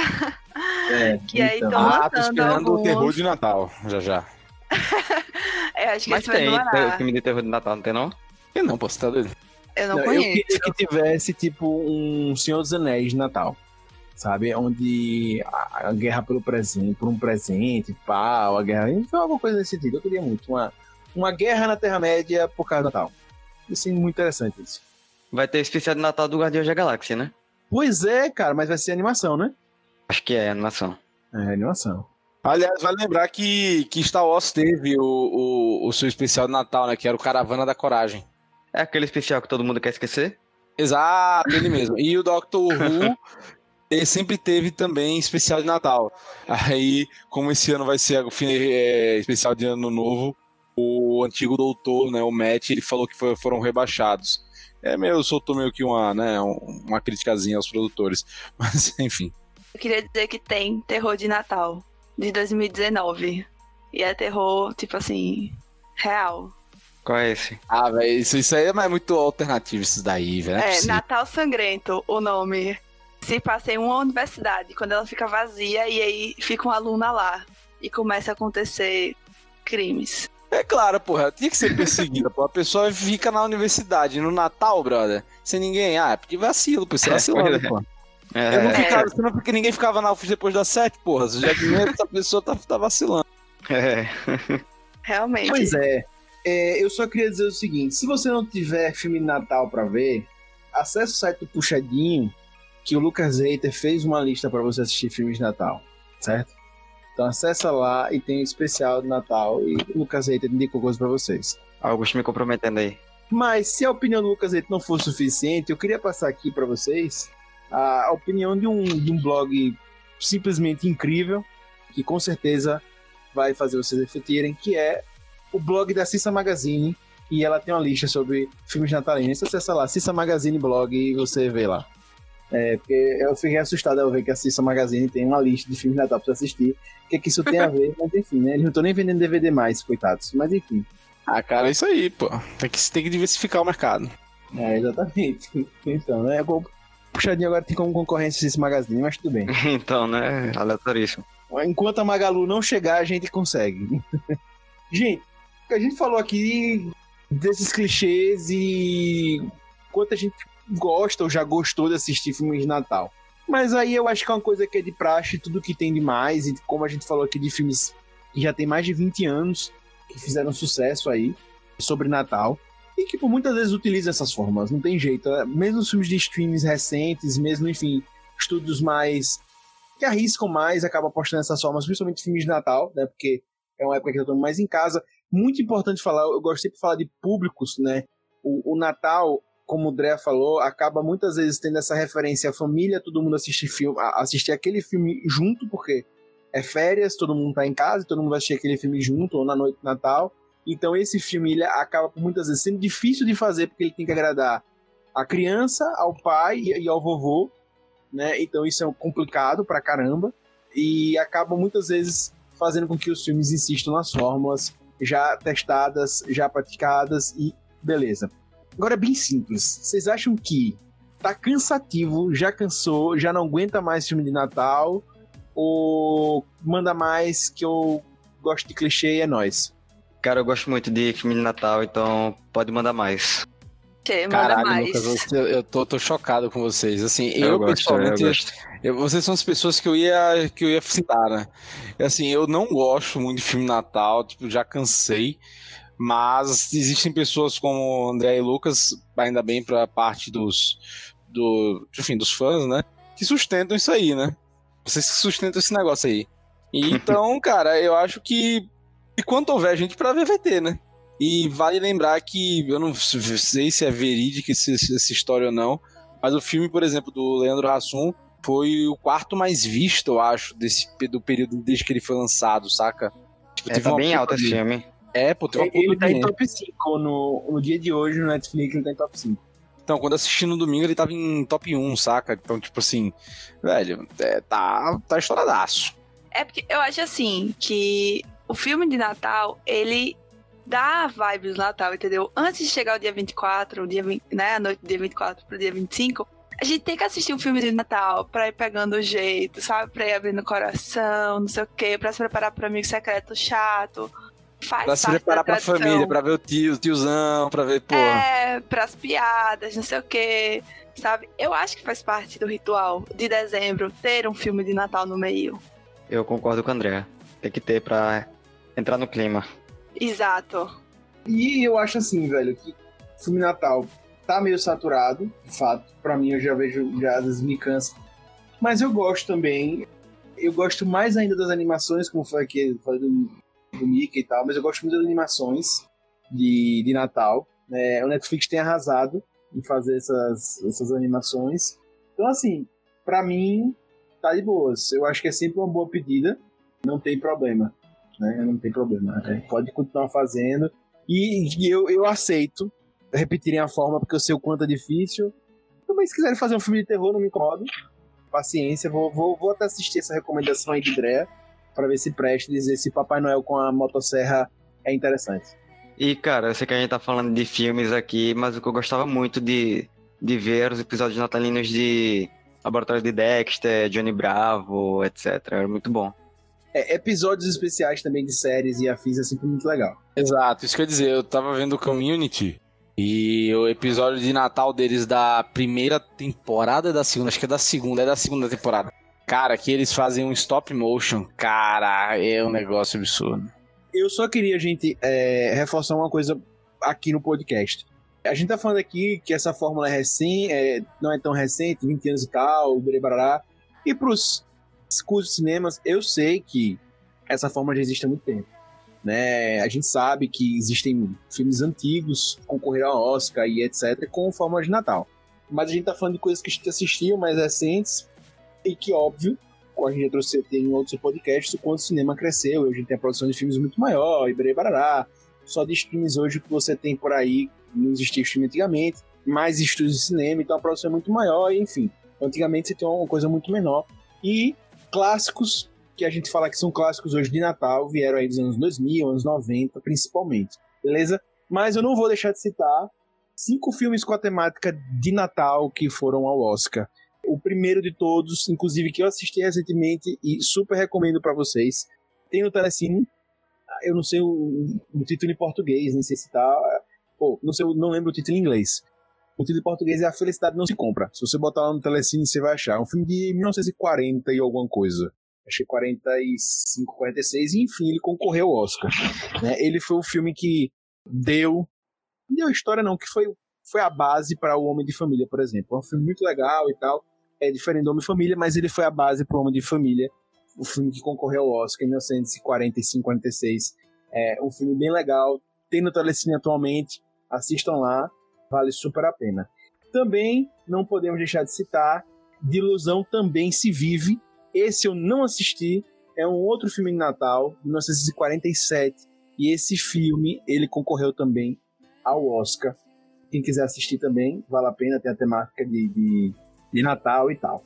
É, que aí estão então. ah, tô esperando alguns... o terror de Natal, já já. é, acho que Mas tem, tem filme de terror de Natal, não tem não? Tem não, pô, você tá doido. Eu não, não conheço. Eu queria que tivesse, tipo, um Senhor dos Anéis de Natal. Sabe? Onde a, a guerra pelo presente, por um presente, pau, a guerra. Foi alguma coisa nesse sentido. Eu queria muito. Uma, uma guerra na Terra-média por causa do Natal. Isso é muito interessante isso. Vai ter especial de Natal do Guardiões da Galáxia, né? Pois é, cara, mas vai ser animação, né? Acho que é animação. É, animação. Aliás, vale lembrar que, que Star Wars teve o, o, o seu especial de Natal, né? Que era o Caravana da Coragem. É aquele especial que todo mundo quer esquecer? Exato, ele mesmo. E o Doctor Who ele sempre teve também especial de Natal. Aí, como esse ano vai ser o é, especial de Ano Novo, o antigo doutor, né, o Matt, ele falou que foi, foram rebaixados é meio, soltou meio que uma, né, uma criticazinha aos produtores. Mas, enfim. Eu queria dizer que tem terror de Natal, de 2019. E é terror, tipo assim, real. Qual é esse? Ah, velho, isso, isso aí é muito alternativo, isso daí, velho. É, é Natal Sangrento, o nome. Se passa em uma universidade, quando ela fica vazia, e aí fica uma aluna lá. E começa a acontecer crimes. É claro, porra, tinha que ser perseguida, pô. A pessoa fica na universidade no Natal, brother, sem ninguém. Ah, é porque vacilo, pô, você é, vacilando, pô. É, eu não ficava, é. não porque ninguém ficava na UFS depois das sete, porra. Você já que essa pessoa tá, tá vacilando. É. Realmente. Pois é. é. Eu só queria dizer o seguinte: se você não tiver filme de Natal pra ver, acesse o site do Puxadinho, que o Lucas Reiter fez uma lista para você assistir filmes de Natal, certo? Então acessa lá e tem um especial de Natal e o Lucas Reiter indicou coisa para vocês. Augusto me comprometendo aí. Mas se a opinião do Lucas Reiter não for suficiente, eu queria passar aqui para vocês a opinião de um, de um blog simplesmente incrível, que com certeza vai fazer vocês refletirem, que é o blog da Cissa Magazine, e ela tem uma lista sobre filmes natalinos. Acessa lá, Cissa Magazine Blog, e você vê lá. É, porque eu fiquei assustado ao ver que a Cissa Magazine tem uma lista de filmes de Natal pra assistir. O que, é que isso tem a ver? Mas enfim, né? Eles não estão nem vendendo DVD mais, coitados. Mas enfim. Ah, cara, é isso aí, pô. Tem que, tem que diversificar o mercado. É, exatamente. Então, né? Puxadinho agora tem como concorrência esse magazine, mas tudo bem. então, né? Aleatoríssimo. Enquanto a Magalu não chegar, a gente consegue. gente, a gente falou aqui desses clichês e quanto a gente gosta ou já gostou de assistir filmes de Natal. Mas aí eu acho que é uma coisa que é de praxe, tudo que tem de mais, e como a gente falou aqui de filmes que já tem mais de 20 anos, que fizeram sucesso aí sobre Natal. E que por muitas vezes utiliza essas formas, não tem jeito. É, mesmo filmes de streams recentes, mesmo, enfim, estúdios mais. que arriscam mais, acabam apostando nessas formas, principalmente filmes de Natal, né? Porque é uma época que eu tô mais em casa. Muito importante falar, eu gosto sempre de falar de públicos, né? O, o Natal, como o Dré falou, acaba muitas vezes tendo essa referência à família, todo mundo assistir filme, assistir aquele filme junto, porque é férias, todo mundo tá em casa, todo mundo vai assistir aquele filme junto, ou na noite de Natal. Então esse filme ele acaba muitas vezes sendo difícil de fazer, porque ele tem que agradar a criança, ao pai e ao vovô, né? Então isso é complicado pra caramba. E acaba muitas vezes fazendo com que os filmes insistam nas fórmulas já testadas, já praticadas e beleza. Agora é bem simples. Vocês acham que tá cansativo, já cansou, já não aguenta mais filme de Natal? Ou manda mais que eu gosto de clichê e é nóis? Cara, eu gosto muito de filme de Natal, então pode mandar mais. Manda Caralho, mais. Lucas, você- eu tô, tô chocado com vocês. Assim, eu, Eu gosto, pessoalmente, eu eu- vocês são as pessoas que eu ia que eu ia citar, né? Assim, eu não gosto muito de filme Natal, tipo, já cansei. Mas existem pessoas como André e Lucas, ainda bem pra parte dos do, enfim, dos fãs, né? Que sustentam isso aí, né? Vocês que sustentam esse negócio aí. Então, cara, eu acho que enquanto houver gente pra ver, vai ter, né? E vale lembrar que eu não sei se é verídica essa história ou não, mas o filme, por exemplo, do Leandro Hassum foi o quarto mais visto, eu acho, desse do período desde que ele foi lançado, saca? Tipo, É, tá bem alto esse filme. É, pô, teve uma Ele puta tá em top 5 no, no dia de hoje no Netflix, ele tá em top 5. Então, quando eu assisti no domingo, ele tava em top 1, saca? Então, tipo assim, velho, é, tá, tá estouradaço. É porque eu acho assim que o filme de Natal, ele dá vibes do Natal, entendeu? Antes de chegar o dia 24, o dia 20, né, a noite do dia 24 pro dia 25, a gente tem que assistir um filme de Natal pra ir pegando o jeito, sabe? Pra ir abrindo o coração, não sei o quê, pra se preparar pro amigo secreto chato. Faz Pra se preparar pra família, pra ver o tio, o tiozão, pra ver, pô. É, pras piadas, não sei o quê, sabe? Eu acho que faz parte do ritual de dezembro ter um filme de Natal no meio. Eu concordo com o André. Tem que ter pra entrar no clima. Exato. E eu acho assim, velho, que filme Natal tá meio saturado, de fato. Pra mim, eu já vejo, já às vezes me cansa. Mas eu gosto também. Eu gosto mais ainda das animações, como foi aqui, falei do, do Mickey e tal, mas eu gosto muito das animações de, de Natal. É, o Netflix tem arrasado em fazer essas, essas animações. Então, assim, pra mim, tá de boas. Eu acho que é sempre uma boa pedida. Não tem problema. Né? Não tem problema. né? Pode continuar fazendo. E, e eu, eu aceito repetirem a forma, porque eu sei o quanto é difícil. Também, se quiserem fazer um filme de terror, não me incomodo. Paciência, vou, vou, vou até assistir essa recomendação aí de Drea, pra ver se presta dizer se Papai Noel com a motosserra é interessante. E, cara, eu sei que a gente tá falando de filmes aqui, mas o que eu gostava muito de, de ver os episódios natalinos de Laboratório de Dexter, Johnny Bravo, etc. Era muito bom. É, episódios especiais também de séries e afins é sempre muito legal. Exato, isso quer dizer, eu tava vendo o Community e o episódio de Natal deles da primeira temporada da segunda, acho que é da segunda, é da segunda temporada. Cara, que eles fazem um stop motion, cara, é um negócio absurdo. Eu só queria, gente, é, reforçar uma coisa aqui no podcast. A gente tá falando aqui que essa fórmula é recém, é, não é tão recente, 20 anos e tal, barará. E pros cursos de cinemas, eu sei que essa fórmula já existe há muito tempo. Né? A gente sabe que existem filmes antigos, concorreram ao Oscar e etc, com fórmula de Natal. Mas a gente tá falando de coisas que a gente assistiu, mais recentes, e que, óbvio, como a gente trouxe tem em outros podcasts, o quanto o cinema cresceu, e a gente tem a produção de filmes muito maior, e barará. Só de streams hoje que você tem por aí, não existia stream antigamente, mais estúdios de cinema, então a produção é muito maior, enfim. Antigamente você tem uma coisa muito menor. E clássicos, que a gente fala que são clássicos hoje de Natal, vieram aí dos anos 2000, anos 90, principalmente. Beleza? Mas eu não vou deixar de citar cinco filmes com a temática de Natal que foram ao Oscar. O primeiro de todos, inclusive que eu assisti recentemente e super recomendo para vocês, tem no Telecine. Eu não sei o, o título em português, nem sei se tá. Pô, não sei, não lembro o título em inglês. O título em português é A Felicidade Não Se Compra. Se você botar lá no Telecine, você vai achar. É um filme de 1940 e alguma coisa. que 45, 46, e enfim, ele concorreu ao Oscar. Né? Ele foi o filme que deu. Não deu história, não, que foi, foi a base para O Homem de Família, por exemplo. É um filme muito legal e tal. É diferente do Homem Família, mas ele foi a base para O Homem de Família, o filme que concorreu ao Oscar em 1945, 46. É um filme bem legal. Tem no Telecine atualmente. Assistam lá, vale super a pena. Também não podemos deixar de citar De Ilusão Também Se Vive. Esse eu não assisti. É um outro filme de Natal, de 1947. E esse filme, ele concorreu também ao Oscar. Quem quiser assistir também, vale a pena, tem a temática de, de, de Natal e tal.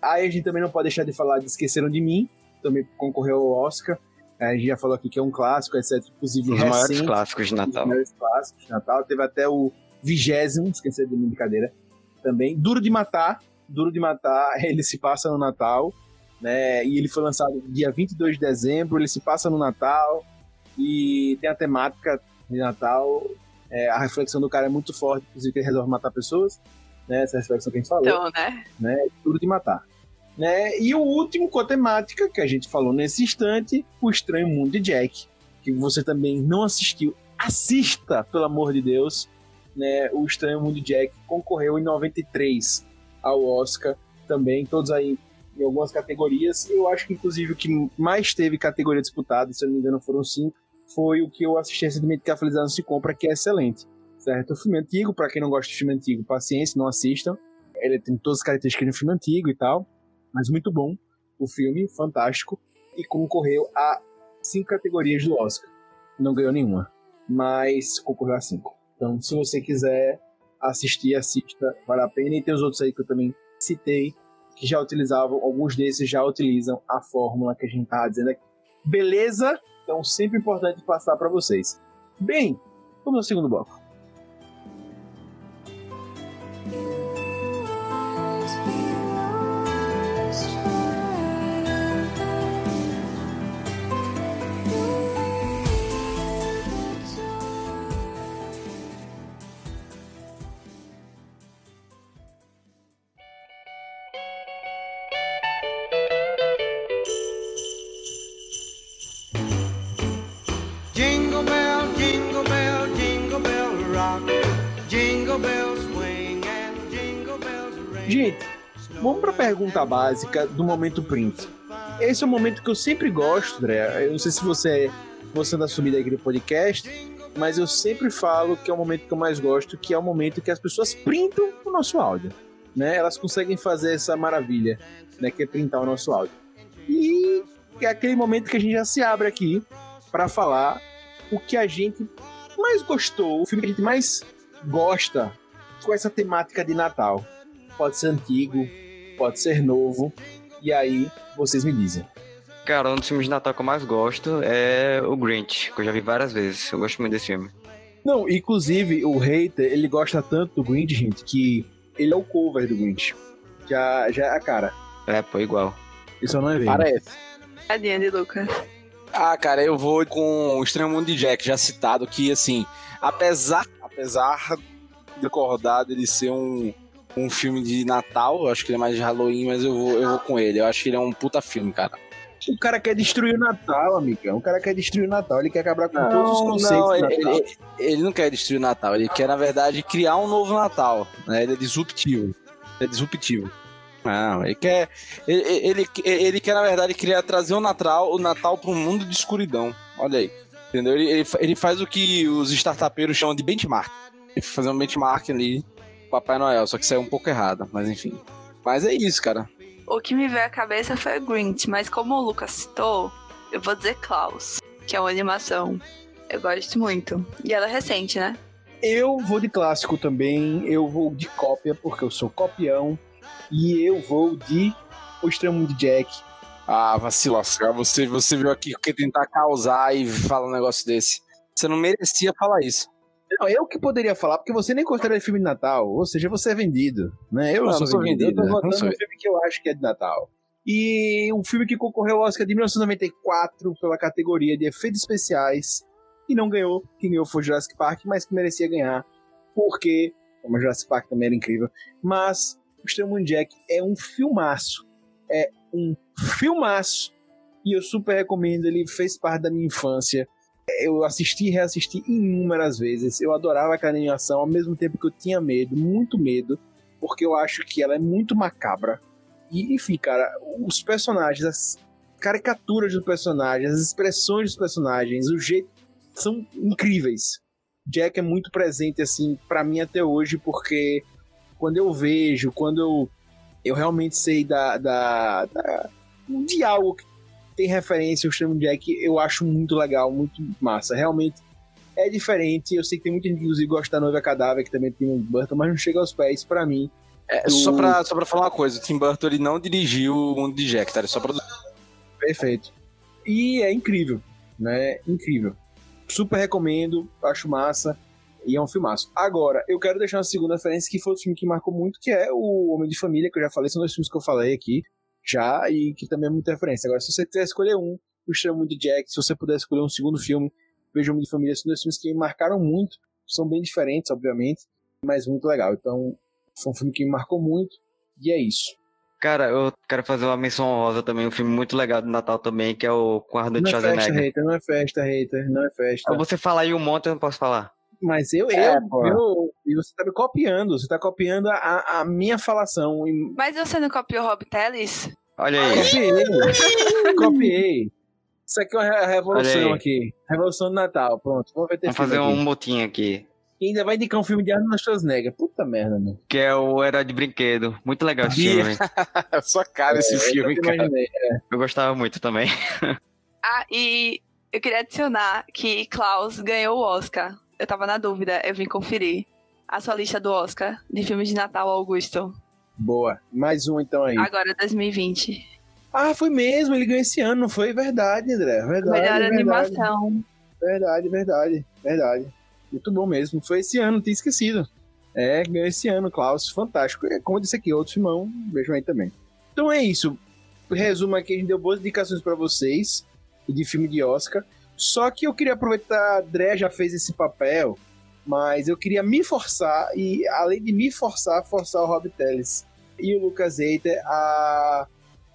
Aí a gente também não pode deixar de falar de Esqueceram de Mim, também concorreu ao Oscar. A gente já falou aqui que é um clássico, etc. Inclusive, Os recente, maiores clássicos de Natal. Os maiores clássicos de Natal. Teve até o vigésimo, esqueci de brincadeira, também. Duro de Matar. Duro de Matar, ele se passa no Natal, né? E ele foi lançado dia 22 de dezembro, ele se passa no Natal e tem a temática de Natal. É, a reflexão do cara é muito forte, inclusive que ele resolve matar pessoas, né? Essa reflexão que a gente falou Então, né? né? Duro de matar. Né? E o último com a temática que a gente falou nesse instante, O Estranho Mundo de Jack, que você também não assistiu, assista, pelo amor de Deus. Né? O Estranho Mundo de Jack concorreu em 93 ao Oscar também, todos aí em algumas categorias. Eu acho que, inclusive, o que mais teve categoria disputada, se eu não me engano, foram cinco, foi o que eu assisti recentemente, que é a Felicidade Não Se Compra, que é excelente. Certo? O filme antigo, para quem não gosta de filme antigo, paciência, não assistam. Ele tem todas as características de um filme antigo e tal mas muito bom o filme, fantástico, e concorreu a cinco categorias do Oscar. Não ganhou nenhuma, mas concorreu a cinco. Então, se você quiser assistir, assista, vale a pena. E tem os outros aí que eu também citei, que já utilizavam, alguns desses já utilizam a fórmula que a gente tá dizendo aqui. Beleza? Então, sempre importante passar para vocês. Bem, vamos ao segundo bloco. Pergunta básica do momento print. Esse é um momento que eu sempre gosto, André. Eu não sei se você é você da subida aqui do podcast, mas eu sempre falo que é o momento que eu mais gosto, que é o momento que as pessoas printam o nosso áudio. Né? Elas conseguem fazer essa maravilha, né? Que é printar o nosso áudio. E é aquele momento que a gente já se abre aqui para falar o que a gente mais gostou, o filme que a gente mais gosta com essa temática de Natal. Pode ser antigo, pode ser novo, e aí vocês me dizem. Cara, um dos filmes de Natal que eu mais gosto é o Grinch, que eu já vi várias vezes. Eu gosto muito desse filme. Não, inclusive o hater, ele gosta tanto do Grinch, gente, que ele é o cover do Grinch. Já, já é a cara. É, pô, igual. Isso não é ver. Parece. Tadinha de Lucas. Ah, cara, eu vou com o Estranho Mundo de Jack, já citado, que assim, apesar, apesar de acordar dele ser um, um filme de Natal, eu acho que ele é mais de Halloween, mas eu vou, eu vou com ele. Eu acho que ele é um puta filme, cara. O cara quer destruir o Natal, amigão. O cara quer destruir o Natal, ele quer acabar com todos os conceitos não, do ele, Natal. ele- ele não quer destruir o Natal, ele quer, na verdade, criar um novo Natal. Né? Ele é disruptivo. Ele é disruptivo. Não, ele quer. Ele, ele, ele quer, na verdade, criar, trazer o Natal, o Natal para um mundo de escuridão. Olha aí. Entendeu? Ele, ele, ele faz o que os startupeiros chamam de benchmark. Ele fazer um benchmark ali Papai Noel, só que saiu um pouco errado, mas enfim. Mas é isso, cara. O que me veio à cabeça foi o Grinch, mas como o Lucas citou, eu vou dizer Klaus, que é uma animação. Eu gosto muito. E ela é recente, né? Eu vou de clássico também, eu vou de cópia, porque eu sou copião. E eu vou de O Mundo de Jack. Ah, vacilo, Oscar. Você, você veio aqui que tentar causar e fala um negócio desse. Você não merecia falar isso. Não, eu que poderia falar, porque você nem considera filme de Natal, ou seja, você é vendido, né? Eu Não, não, não sou, sou vendido, vendido, eu tô votando sou. no filme que eu acho que é de Natal. E um filme que concorreu ao Oscar de 1994 pela categoria de efeitos especiais, e não ganhou, quem ganhou foi Jurassic Park, mas que merecia ganhar, porque, como Jurassic Park também era incrível, mas O de Jack é um filmaço, é um filmaço e eu super recomendo. Ele fez parte da minha infância. Eu assisti e reassisti inúmeras vezes. Eu adorava aquela animação, ao mesmo tempo que eu tinha medo, muito medo, porque eu acho que ela é muito macabra. E, enfim, cara, os personagens, as caricaturas dos personagens, as expressões dos personagens, o jeito são incríveis. Jack é muito presente, assim, para mim até hoje, porque quando eu vejo, quando eu, eu realmente sei da, da, da de algo que tem referência ao Extremo Jack, eu acho muito legal, muito massa. Realmente é diferente. Eu sei que tem muita gente que inclusive gosta da Noiva Cadáver, que também tem um Burton, mas não chega aos pés para mim. É, do- só, pra, só pra falar uma coisa, o Tim Burton ele não dirigiu o Mundo de Jack, tá? Ele só produziu. Perfeito. E é incrível, né? Incrível. Super recomendo, acho massa. E é um filmaço. Agora, eu quero deixar uma segunda referência que foi o filme que marcou muito, que é o Homem de Família, que eu já falei, são dois filmes que eu falei aqui já, e que também é muita referência. Agora, se você quiser escolher um, o Extremo de Jack, se você puder escolher um segundo filme, veja o Homem de Família, são dois filmes que me marcaram muito, são bem diferentes, obviamente, mas muito legal. Então, foi um filme que me marcou muito, e é isso. Cara, eu quero fazer uma menção honrosa também, um filme muito legal do Natal também, que é o com Arnold Não é festa, Schwarzenegger. hater, não é festa, hater, não é festa. Pra você falar aí um monte, eu não posso falar. Mas eu, É, eu, eu, e você tá me copiando, você tá copiando a, a minha falação. Mas você não copiou Rob Teles? Olha aí. copiei, copiei. Isso aqui é uma revolução aqui. Revolução do Natal, pronto. Vamos ver ter Vamos fazer aqui. um motim aqui. E ainda vai indicar um filme de Arnold Schwarzenegger. Puta merda, meu. Que é o Herói de Brinquedo. Muito legal esse filme. É sua cara esse É, filme, eu cara. imaginei. Eu gostava muito também. Ah, e eu queria adicionar que Klaus ganhou o Oscar. Eu tava na dúvida, eu vim conferir a sua lista do Oscar de filmes de Natal, Augusto. Boa. Mais um então aí. Agora 2020. Ah, foi mesmo. Ele ganhou esse ano, não foi? Verdade, André. Verdade. Melhor verdade, animação. Verdade, verdade, verdade. Muito bom mesmo. Foi esse ano, tinha esquecido. É, ganhou esse ano, Klaus. Fantástico. É, como eu disse aqui, outro filmão, vejam aí também. Então é isso. Resumo aqui, a gente deu boas indicações pra vocês de filme de Oscar. Só que eu queria aproveitar, a André já fez esse papel, mas eu queria me forçar, e além de me forçar, forçar o Rob Teles e o Lucas Eiter a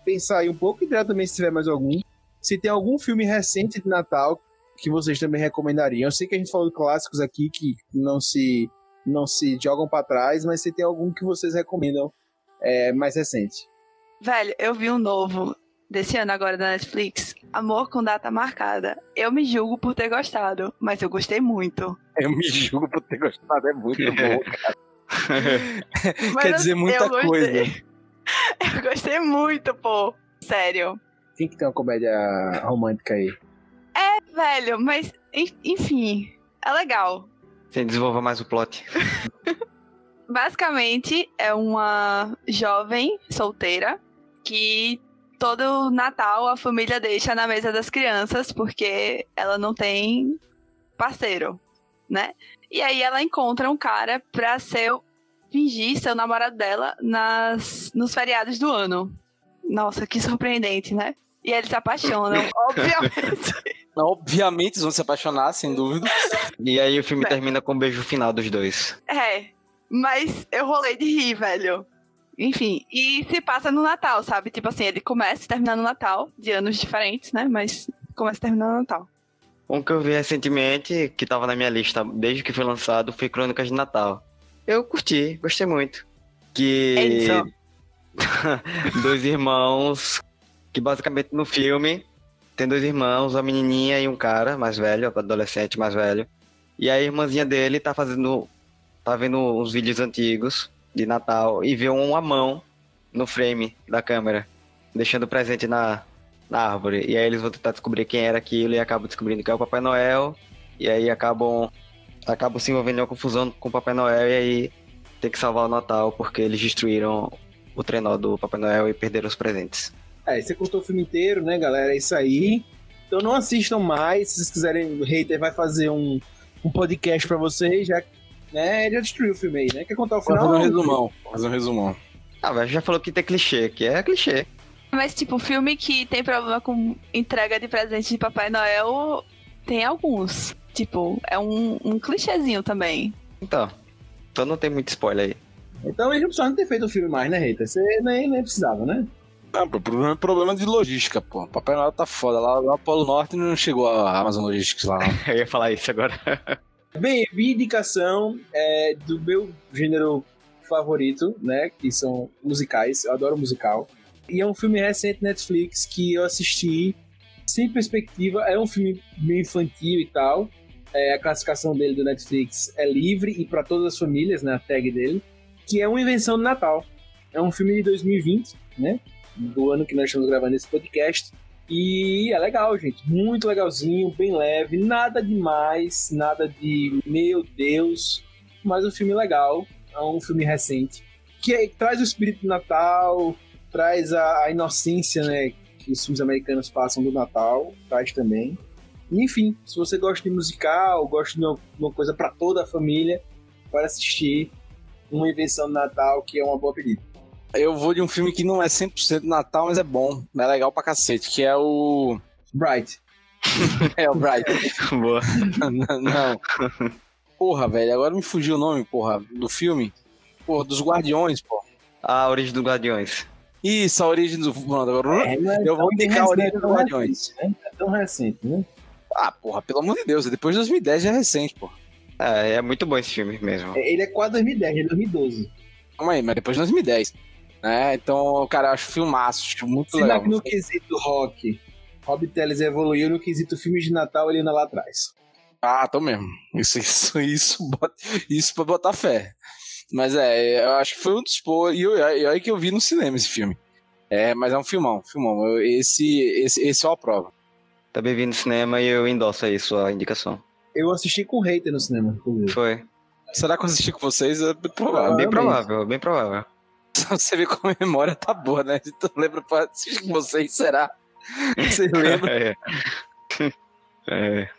pensar aí um pouco, e André também se tiver mais algum, se tem algum filme recente de Natal que vocês também recomendariam. Eu sei que a gente falou de clássicos aqui que não se não se jogam pra trás, mas se tem algum que vocês recomendam é, mais recente. Velho, eu vi um novo desse ano agora da Netflix, Amor com Data Marcada. Eu me julgo por ter gostado, mas eu gostei muito. Eu me julgo por ter gostado, é muito bom. Mas Quer dizer muita eu gostei. coisa. Eu gostei muito, pô. Sério. Tem que ter uma comédia romântica aí. Velho, mas en- enfim, é legal. Você desenvolva mais o plot. Basicamente, é uma jovem solteira que todo Natal a família deixa na mesa das crianças porque ela não tem parceiro, né? E aí ela encontra um cara pra ser fingir ser o namorado dela nas nos feriados do ano. Nossa, que surpreendente, né? E eles se apaixonam, obviamente. Obviamente eles vão se apaixonar, sem dúvida. E aí o filme termina com o beijo final dos dois. É, mas eu rolei de rir, velho. Enfim, e se passa no Natal, sabe? Tipo assim, ele começa e termina no Natal, de anos diferentes, né? Mas começa e termina no Natal. Um que eu vi recentemente, que tava na minha lista desde que foi lançado, foi Crônicas de Natal. Eu curti, gostei muito. Que É dois irmãos, que basicamente no filme tem dois irmãos, uma menininha e um cara mais velho, adolescente mais velho. E a irmãzinha dele tá fazendo, tá vendo uns vídeos antigos de Natal e vê uma mão no frame da câmera, deixando presente na, na árvore. E aí eles vão tentar descobrir quem era aquilo e acabam descobrindo que é o Papai Noel. E aí acabam, acabam se envolvendo em uma confusão com o Papai Noel e aí tem que salvar o Natal porque eles destruíram o trenó do Papai Noel e perderam os presentes. É, você contou o filme inteiro, né, galera? É isso aí. Então não assistam mais. Se vocês quiserem, o hater vai fazer um, um podcast pra vocês, já, né? Ele já destruiu o filme aí, né? Quer contar o Vou final? fazer um resumão. Vou fazer um resumão. Ah, mas já falou que tem clichê, que é clichê. Mas, tipo, filme que tem problema com entrega de presente de Papai Noel, tem alguns. Tipo, é um, um clichêzinho também. Então, então não tem muito spoiler aí. Então eles não precisavam ter feito o filme mais, né, hater? Você nem, nem precisava, né? Não, pô, problema, problema de logística, pô. Papai Noel tá foda. Lá, lá no Polo Norte não chegou a Amazon Logistics lá, não. Eu ia falar isso agora. Bem, minha indicação é do meu gênero favorito, né? Que são musicais. Eu adoro musical. E é um filme recente Netflix que eu assisti sem perspectiva. É um filme meio infantil e tal. É, a classificação dele do Netflix é livre e para todas as famílias, né? A tag dele. Que é uma invenção do Natal. É um filme de 2020, né? Do ano que nós estamos gravando esse podcast. E é legal, gente. Muito legalzinho, bem leve. Nada demais, nada de meu Deus. Mas um filme legal. É um filme recente. Que é- traz o espírito do Natal, traz a, a inocência, né? Que os filmes americanos passam do Natal. Traz também. Enfim, se você gosta de musical, gosta de uma, uma coisa para toda a família, para assistir uma invenção do Natal que é uma boa pedida. Eu vou de um filme que não é 100% Natal, mas é bom. É legal pra cacete, que é o... Bright. É o Bright. Boa. não. Porra, velho, agora me fugiu o nome, porra, do filme. Porra, dos Guardiões, porra. A origem dos Guardiões. Isso, a origem do... Mano, agora... É, não é Eu vou indicar a origem dos não é Guardiões. recente, né? É tão recente, né? Ah, porra, pelo amor de Deus, é depois de 2010 já é recente, porra. É, é muito bom esse filme mesmo. Ele é quase 2010, ele é 2012. Calma aí, mas depois de 2010. Né? Então, cara, eu acho filmaço, acho muito Será legal. que no quesito rock, Rob Telles evoluiu no quesito filmes de Natal ele anda lá atrás? Ah, tô mesmo. Isso, isso, isso, bota- isso pra botar fé. Mas é, eu acho que foi um dos pô. E eu- e olha que eu vi no cinema esse filme. É, mas é um filmão, filmão. Eu- esse, esse, esse eu aprovo. Também vi no cinema e eu endosso aí sua indicação. Eu assisti com o hater no cinema, inclusive. Foi. Será que eu assisti com vocês? É bem Ah, provável. bem provável, bem provável. Você vê como a memória tá boa, né? Tu lembra pra assistir com vocês, será? Você lembra? É. É.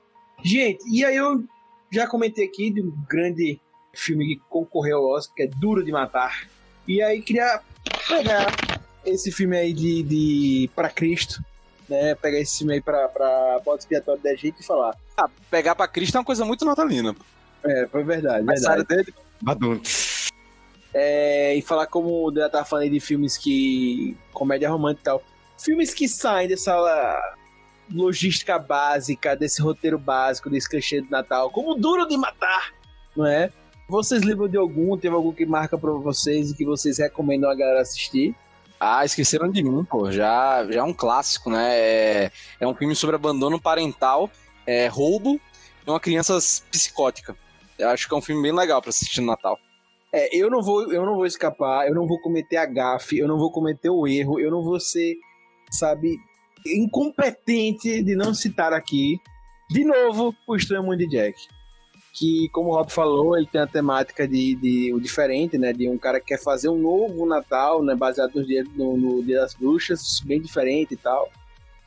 Gente, e aí eu já comentei aqui de um grande filme que concorreu ao Oscar, que é Duro de Matar. E aí queria pegar esse filme aí de, de Pra Cristo, né? Pegar esse filme aí pra, pra bota expiatório da gente e falar. Ah, pegar pra Cristo é uma coisa muito natalina. É, foi verdade, A verdade. dele Badum. É, e falar como o Dela tá falando de filmes que. comédia romântica e tal. Filmes que saem dessa logística básica, desse roteiro básico, desse clichê do Natal, como Duro de Matar, não é? Vocês lembram de algum? Teve algum que marca pra vocês e que vocês recomendam a galera assistir? Ah, esqueceram de mim, pô. Já, já é um clássico, né? É, é um filme sobre abandono parental, é, roubo e uma criança psicótica. Eu acho que é um filme bem legal pra assistir no Natal. É, eu não vou, eu não vou escapar, eu não vou cometer a gafe, eu não vou cometer o erro, eu não vou ser, sabe, incompetente de não citar aqui, de novo, o Estranho Mundo de Jack. Que, como o Rob falou, ele tem a temática de, de o diferente, né? De um cara que quer fazer um novo Natal, né? Baseado no dia, no, no dia das bruxas, bem diferente e tal.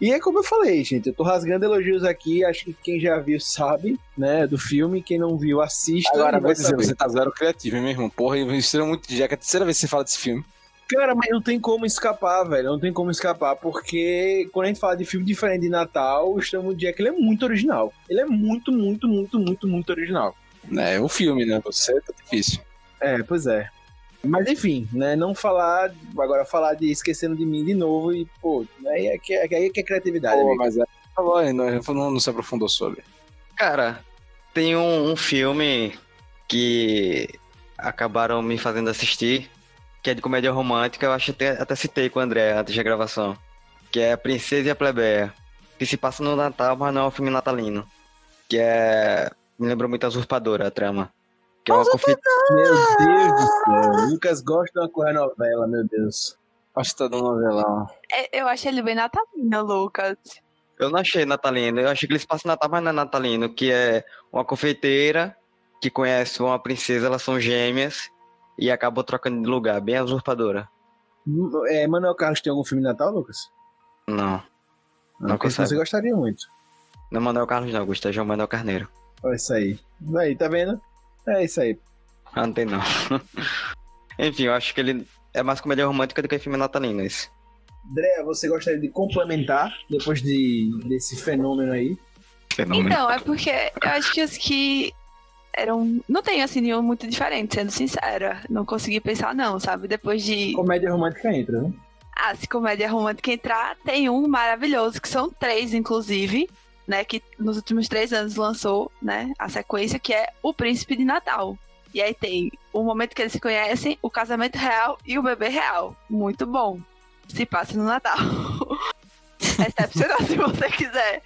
E é como eu falei, gente, eu tô rasgando elogios aqui, acho que quem já viu sabe, né, do filme, quem não viu, assista. Agora, vou dizer, saber. você tá zero criativo, hein, meu irmão? Porra, investiram muito de Jack. É a terceira vez que você fala desse filme. Cara, mas não tem como escapar, velho. Não tem como escapar, porque quando a gente fala de filme diferente de Natal, o Estamos Jack ele é muito original. Ele é muito, muito, muito, muito, muito original. É, o filme, né? Você tá difícil. É, pois é. Mas enfim, né? Não falar. Agora falar de esquecendo de mim de novo e, pô, aí é que, aí é, que é criatividade. Pô, amigo. mas é. Falou ainda, não, não se aprofundou sobre. Cara, tem um, um filme que acabaram me fazendo assistir, que é de comédia romântica, eu acho que até, até citei com o André antes da gravação, que é A Princesa e a Plebeia, que se passa no Natal, mas não é um filme natalino, que é... me lembrou muito a Usurpadora, a trama. Que é uma confi... Meu Deus do céu. Lucas gosta de uma correr novela, meu Deus. Acho que tá dando novelão. É, eu acho ele bem natalino, Lucas. Eu não achei natalino, eu achei que eles passam Natal, mas não é natalino, que é uma confeiteira que conhece uma princesa, elas são gêmeas, e acabam trocando de lugar, bem usurpadora. É, Manuel Carlos tem algum filme de Natal, Lucas? Não, Não você gostaria muito. não é Manuel Carlos não, Augusto, é João Manuel Carneiro. Olha isso aí. Aí, tá vendo? É isso aí. Ah, não tem não. Enfim, eu acho que ele é mais comédia romântica do que filme natalino, esse. André, você gostaria de complementar depois de, desse fenômeno aí? Fenômeno. Então, é porque eu acho que os que eram. Não tem assim nenhum muito diferente, sendo sincera. Não consegui pensar, não, sabe? Depois de. Comédia romântica entra, né? Ah, se comédia romântica entrar, tem um maravilhoso, que são três, inclusive, né? Que nos últimos três anos lançou, né? A sequência, que é O Príncipe de Natal. E aí tem o momento que eles se conhecem, o casamento real e o bebê real. Muito bom. Se passa no Natal. Excepcional se você quiser.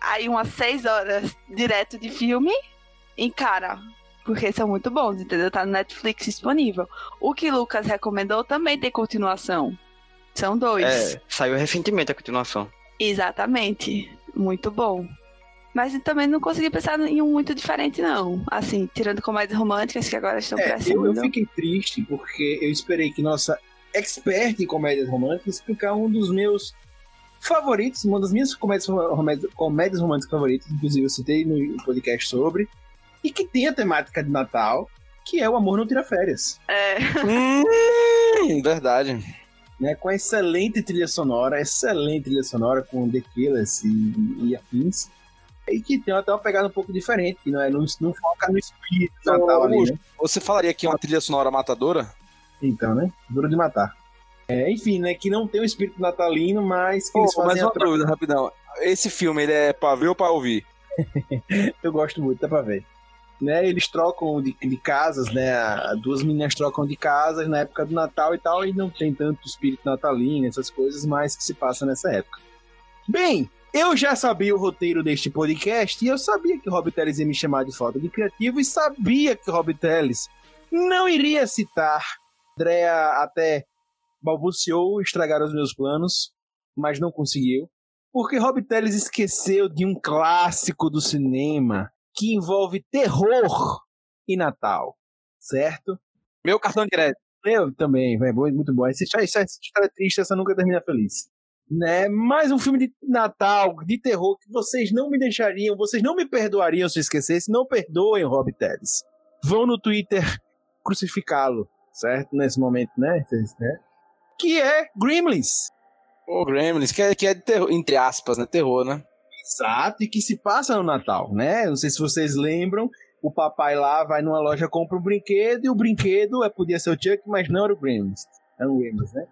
Aí umas seis horas direto de filme, encara. Porque são muito bons, entendeu? Tá no Netflix disponível. O que Lucas recomendou também tem continuação. São dois. É, saiu recentemente a continuação. Exatamente. Muito bom. Mas também não consegui pensar em um muito diferente, não. Assim, tirando comédias românticas que agora estão É, eu, crescendo. eu fiquei triste porque eu esperei que nossa expert em comédias românticas explicar um dos meus favoritos, uma das minhas comédias, romé- comédias românticas favoritas, inclusive eu citei no podcast sobre, e que tem a temática de Natal, que é o Amor Não Tira Férias. É, Hum, verdade. Né, com a excelente trilha sonora, excelente trilha sonora com The Killers e, e afins. E que tem até uma pegada um pouco diferente, que não, é, não, não foca no espírito do Natal ali, né? Você falaria que é uma trilha sonora matadora? Então, né? Duro de matar. É, enfim, né? Que não tem o espírito natalino, mas que Pô, eles fazem a uma dúvida, rapidão. Esse filme, ele é pra ver ou pra ouvir? Eu gosto muito, dá pra ver. Né, eles trocam de, de casas, né? Duas meninas trocam de casas na época do Natal e tal, e não tem tanto espírito natalino, essas coisas, mas que se passa nessa época. Bem, eu já sabia o roteiro deste podcast e eu sabia que Rob Teles ia me chamar de falta de criativo e sabia que Rob Teles não iria citar. Andrea até balbuciou estragar os meus planos, mas não conseguiu. Porque Rob Teles esqueceu de um clássico do cinema que envolve terror e Natal, certo? Meu cartão direto. Eu também, vai bom, muito bom. Essa história, é triste, essa nunca termina feliz. Né? Mais um filme de Natal, de terror, que vocês não me deixariam, vocês não me perdoariam se eu esquecesse. Não perdoem o Rob Teles. Vão no Twitter crucificá-lo, certo? Nesse momento, né? Né? Que é Gremlins. O Gremlins, que é, que é de terror, entre aspas, né? Terror, né? Exato, e que se passa no Natal, né? Não sei se vocês lembram, o papai lá vai numa loja, compra um brinquedo, e o brinquedo é, podia ser o Chuck, mas não era o Gremlins. Era o Gremlins, né?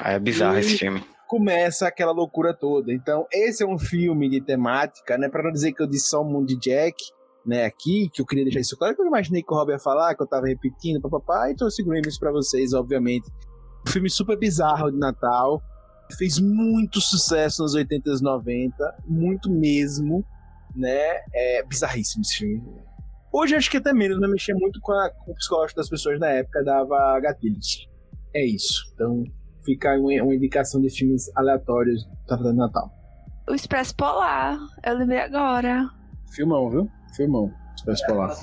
Ah, é bizarro E- esse filme. Começa aquela loucura toda. Então, esse é um filme de temática, né? Pra não dizer que eu disse só o mundo de Jack, né? Aqui, que eu queria deixar isso claro, que eu imaginei que o Rob ia falar, que eu tava repetindo, papapá, e trouxe Gremlins pra vocês, obviamente. Um filme super bizarro de Natal. Fez muito sucesso nos 80 e nos 90, muito mesmo, né? É bizarríssimo esse filme. Hoje acho que até menos, mas mexia muito com, a, com o psicológico das pessoas na época, dava gatilhos. É isso. Então, fica aí uma, uma indicação de filmes aleatórios de Natal. o Expresso Polar, eu lembrei agora. Filmão, viu? Filmão. Expresso Polar.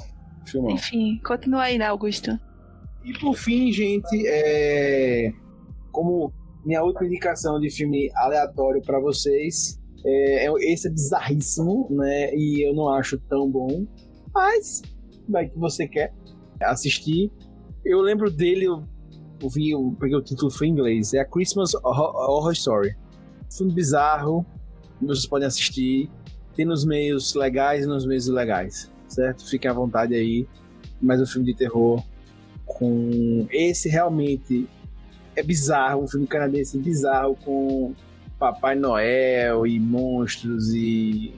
Filmão. Enfim, continua aí, né, Augusto? E por fim, gente, é... como minha última indicação de filme aleatório pra vocês, é... é- esse é bizarríssimo, né? E eu não acho tão bom, mas vai que você quer assistir. Eu lembro dele, eu, eu vi, eu peguei o título foi em inglês, é a Christmas Horror, Horror Story. Filme bizarro, vocês podem assistir, tem nos meios legais e nos meios ilegais, certo? Fiquem à vontade aí, mais um filme de terror com esse realmente é bizarro, um filme canadense bizarro com Papai Noel e monstros e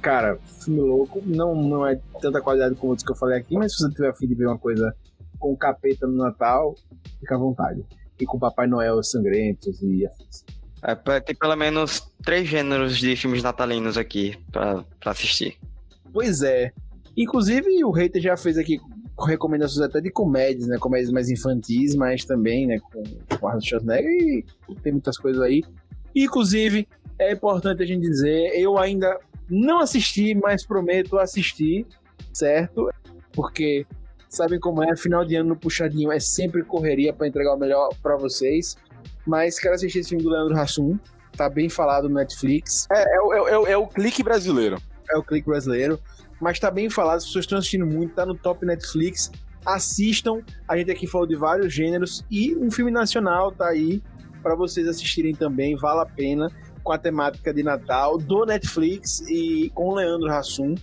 cara, filme louco, não não é tanta qualidade como outros que eu falei aqui, mas se você tiver a fim de ver uma coisa com capeta no Natal, fica à vontade. E com Papai Noel sangrentos e afins. É, tem pelo menos três gêneros de filmes natalinos aqui pra, pra assistir. Pois é. Inclusive, o Hater já fez aqui recomendações até de comédias, né? Comédias mais infantis, mas também, né? Com, com Arnold Schwarzenegger e tem muitas coisas aí. Inclusive, é importante a gente dizer, eu ainda não assisti, mas prometo assistir, certo? Porque sabem como é, final de ano no Puxadinho é sempre correria para entregar o melhor para vocês. Mas quero assistir esse filme do Leandro Hassum, tá bem falado no Netflix É, é, o- é, o- é o- é o clique brasileiro. é o clique brasileiro, mas tá bem falado, as pessoas estão assistindo muito, tá no top Netflix. Assistam, a gente aqui falou de vários gêneros e um filme nacional tá aí para vocês assistirem também, vale a pena, com a temática de Natal do Netflix e com Leandro Hassum,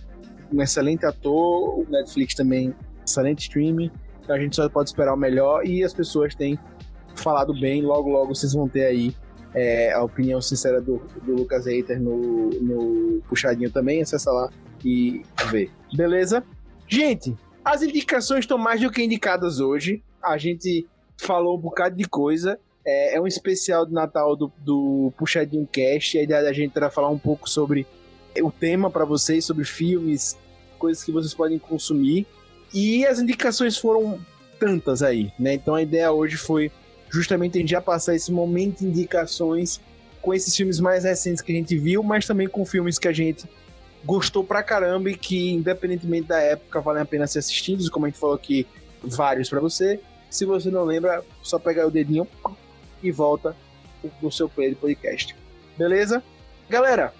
um excelente ator, o Netflix também excelente streaming, então a gente só pode esperar o melhor e as pessoas têm falado bem. Logo, logo vocês vão ter aí é, a opinião sincera do, do Lucas Reiter no, no Puxadinho também. Acessa lá e vê. Beleza? Gente, as indicações estão mais do que indicadas hoje. A gente falou um bocado de coisa. É, é um especial de Natal do, do Puxadinho Cast. A ideia da gente era falar um pouco sobre o tema para vocês, sobre filmes, coisas que vocês podem consumir. E as indicações foram tantas aí, né? Então a ideia hoje foi justamente a gente já passar esse momento de indicações com esses filmes mais recentes que a gente viu, mas também com filmes que a gente gostou pra caramba e que, independentemente da época, valem a pena ser assistidos, como a gente falou aqui, vários para você. Se você não lembra, só pegar o dedinho e volta no seu play de podcast. Beleza? Galera,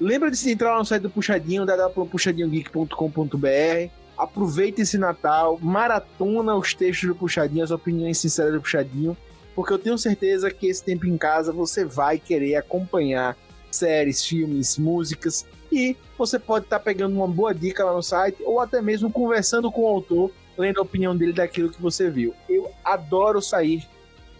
lembra de se entrar no site do Puxadinho, www.puxadinhogeek.com.br. Aproveita esse Natal, maratona os textos do Puxadinho, as opiniões sinceras do Puxadinho, porque eu tenho certeza que esse tempo em casa você vai querer acompanhar séries, filmes, músicas e você pode estar tá pegando uma boa dica lá no site ou até mesmo conversando com o autor, lendo a opinião dele daquilo que você viu. Eu adoro sair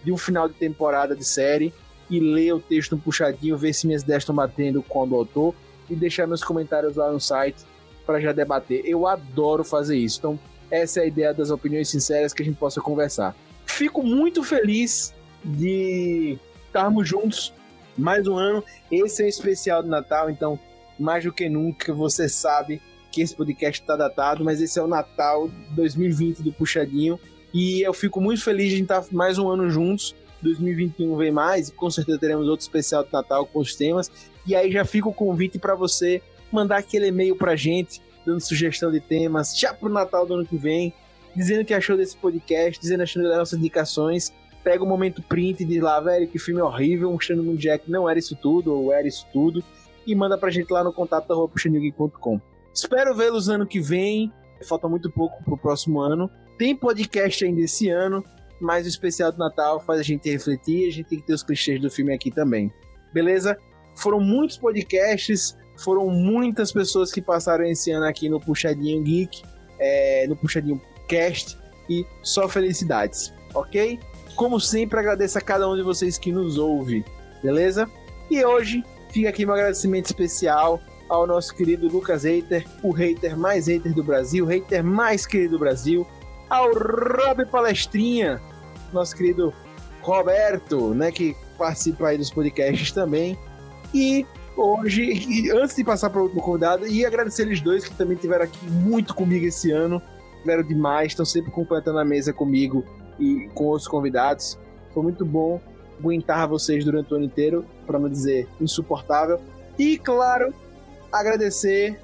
de um final de temporada de série e ler o texto um puxadinho, ver se minhas ideias estão batendo com o do autor e deixar meus comentários lá no site para já debater. Eu adoro fazer isso. Então, essa é a ideia das opiniões sinceras que a gente possa conversar. Fico muito feliz de estarmos juntos mais um ano. Esse é o especial de Natal, então, mais do que nunca, você sabe que esse podcast está datado, mas esse é o Natal 2020 do Puxadinho. E eu fico muito feliz de estar mais um ano juntos. 2021 vem mais e com certeza teremos outro especial de Natal com os temas. E aí já fica o convite para você mandar aquele e-mail pra gente, dando sugestão de temas, já pro Natal do ano que vem, dizendo o que achou desse podcast, dizendo achou das nossas indicações. Pega o um momento print e diz lá, velho, que filme horrível, mostrando no Jack não era isso tudo, ou era isso tudo, e manda pra gente lá no contato puxanilgeek.com. Espero vê-los ano que vem, falta muito pouco pro próximo ano. Tem podcast ainda esse ano, mas o especial do Natal faz a gente refletir, a gente tem que ter os clichês do filme aqui também. Beleza? Foram muitos podcasts, foram muitas pessoas que passaram esse ano aqui no Puxadinho Geek, é, no Puxadinho Cast, e só felicidades, ok? Como sempre, agradeço a cada um de vocês que nos ouve, beleza? E hoje fica aqui meu agradecimento especial ao nosso querido Lucas Hater, o hater mais hater do Brasil, o hater mais querido do Brasil, ao Rob Palestrinha, nosso querido Roberto, né, que participa aí dos podcasts também, e hoje, e antes de passar para o convidado, e agradecer eles dois que também estiveram aqui muito comigo esse ano, tiveram demais, estão sempre completando a mesa comigo e com outros convidados. Foi muito bom aguentar vocês durante o ano inteiro, para não dizer insuportável. E, claro, agradecer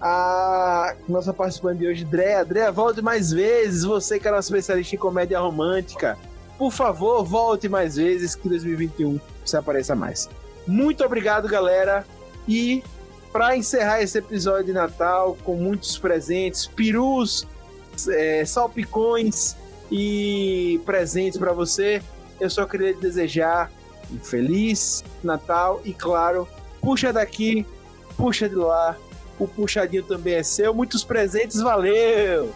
a nossa participante de hoje, Drea. Drea, volte mais vezes. Você que é nosso especialista em comédia romântica. Por favor, volte mais vezes que 2021 você apareça mais. Muito obrigado, galera. E para encerrar esse episódio de Natal com muitos presentes, perus, é, salpicões e presentes para você, eu só queria desejar um feliz Natal e, claro, puxa daqui, puxa de lá. O puxadinho também é seu. Muitos presentes, valeu!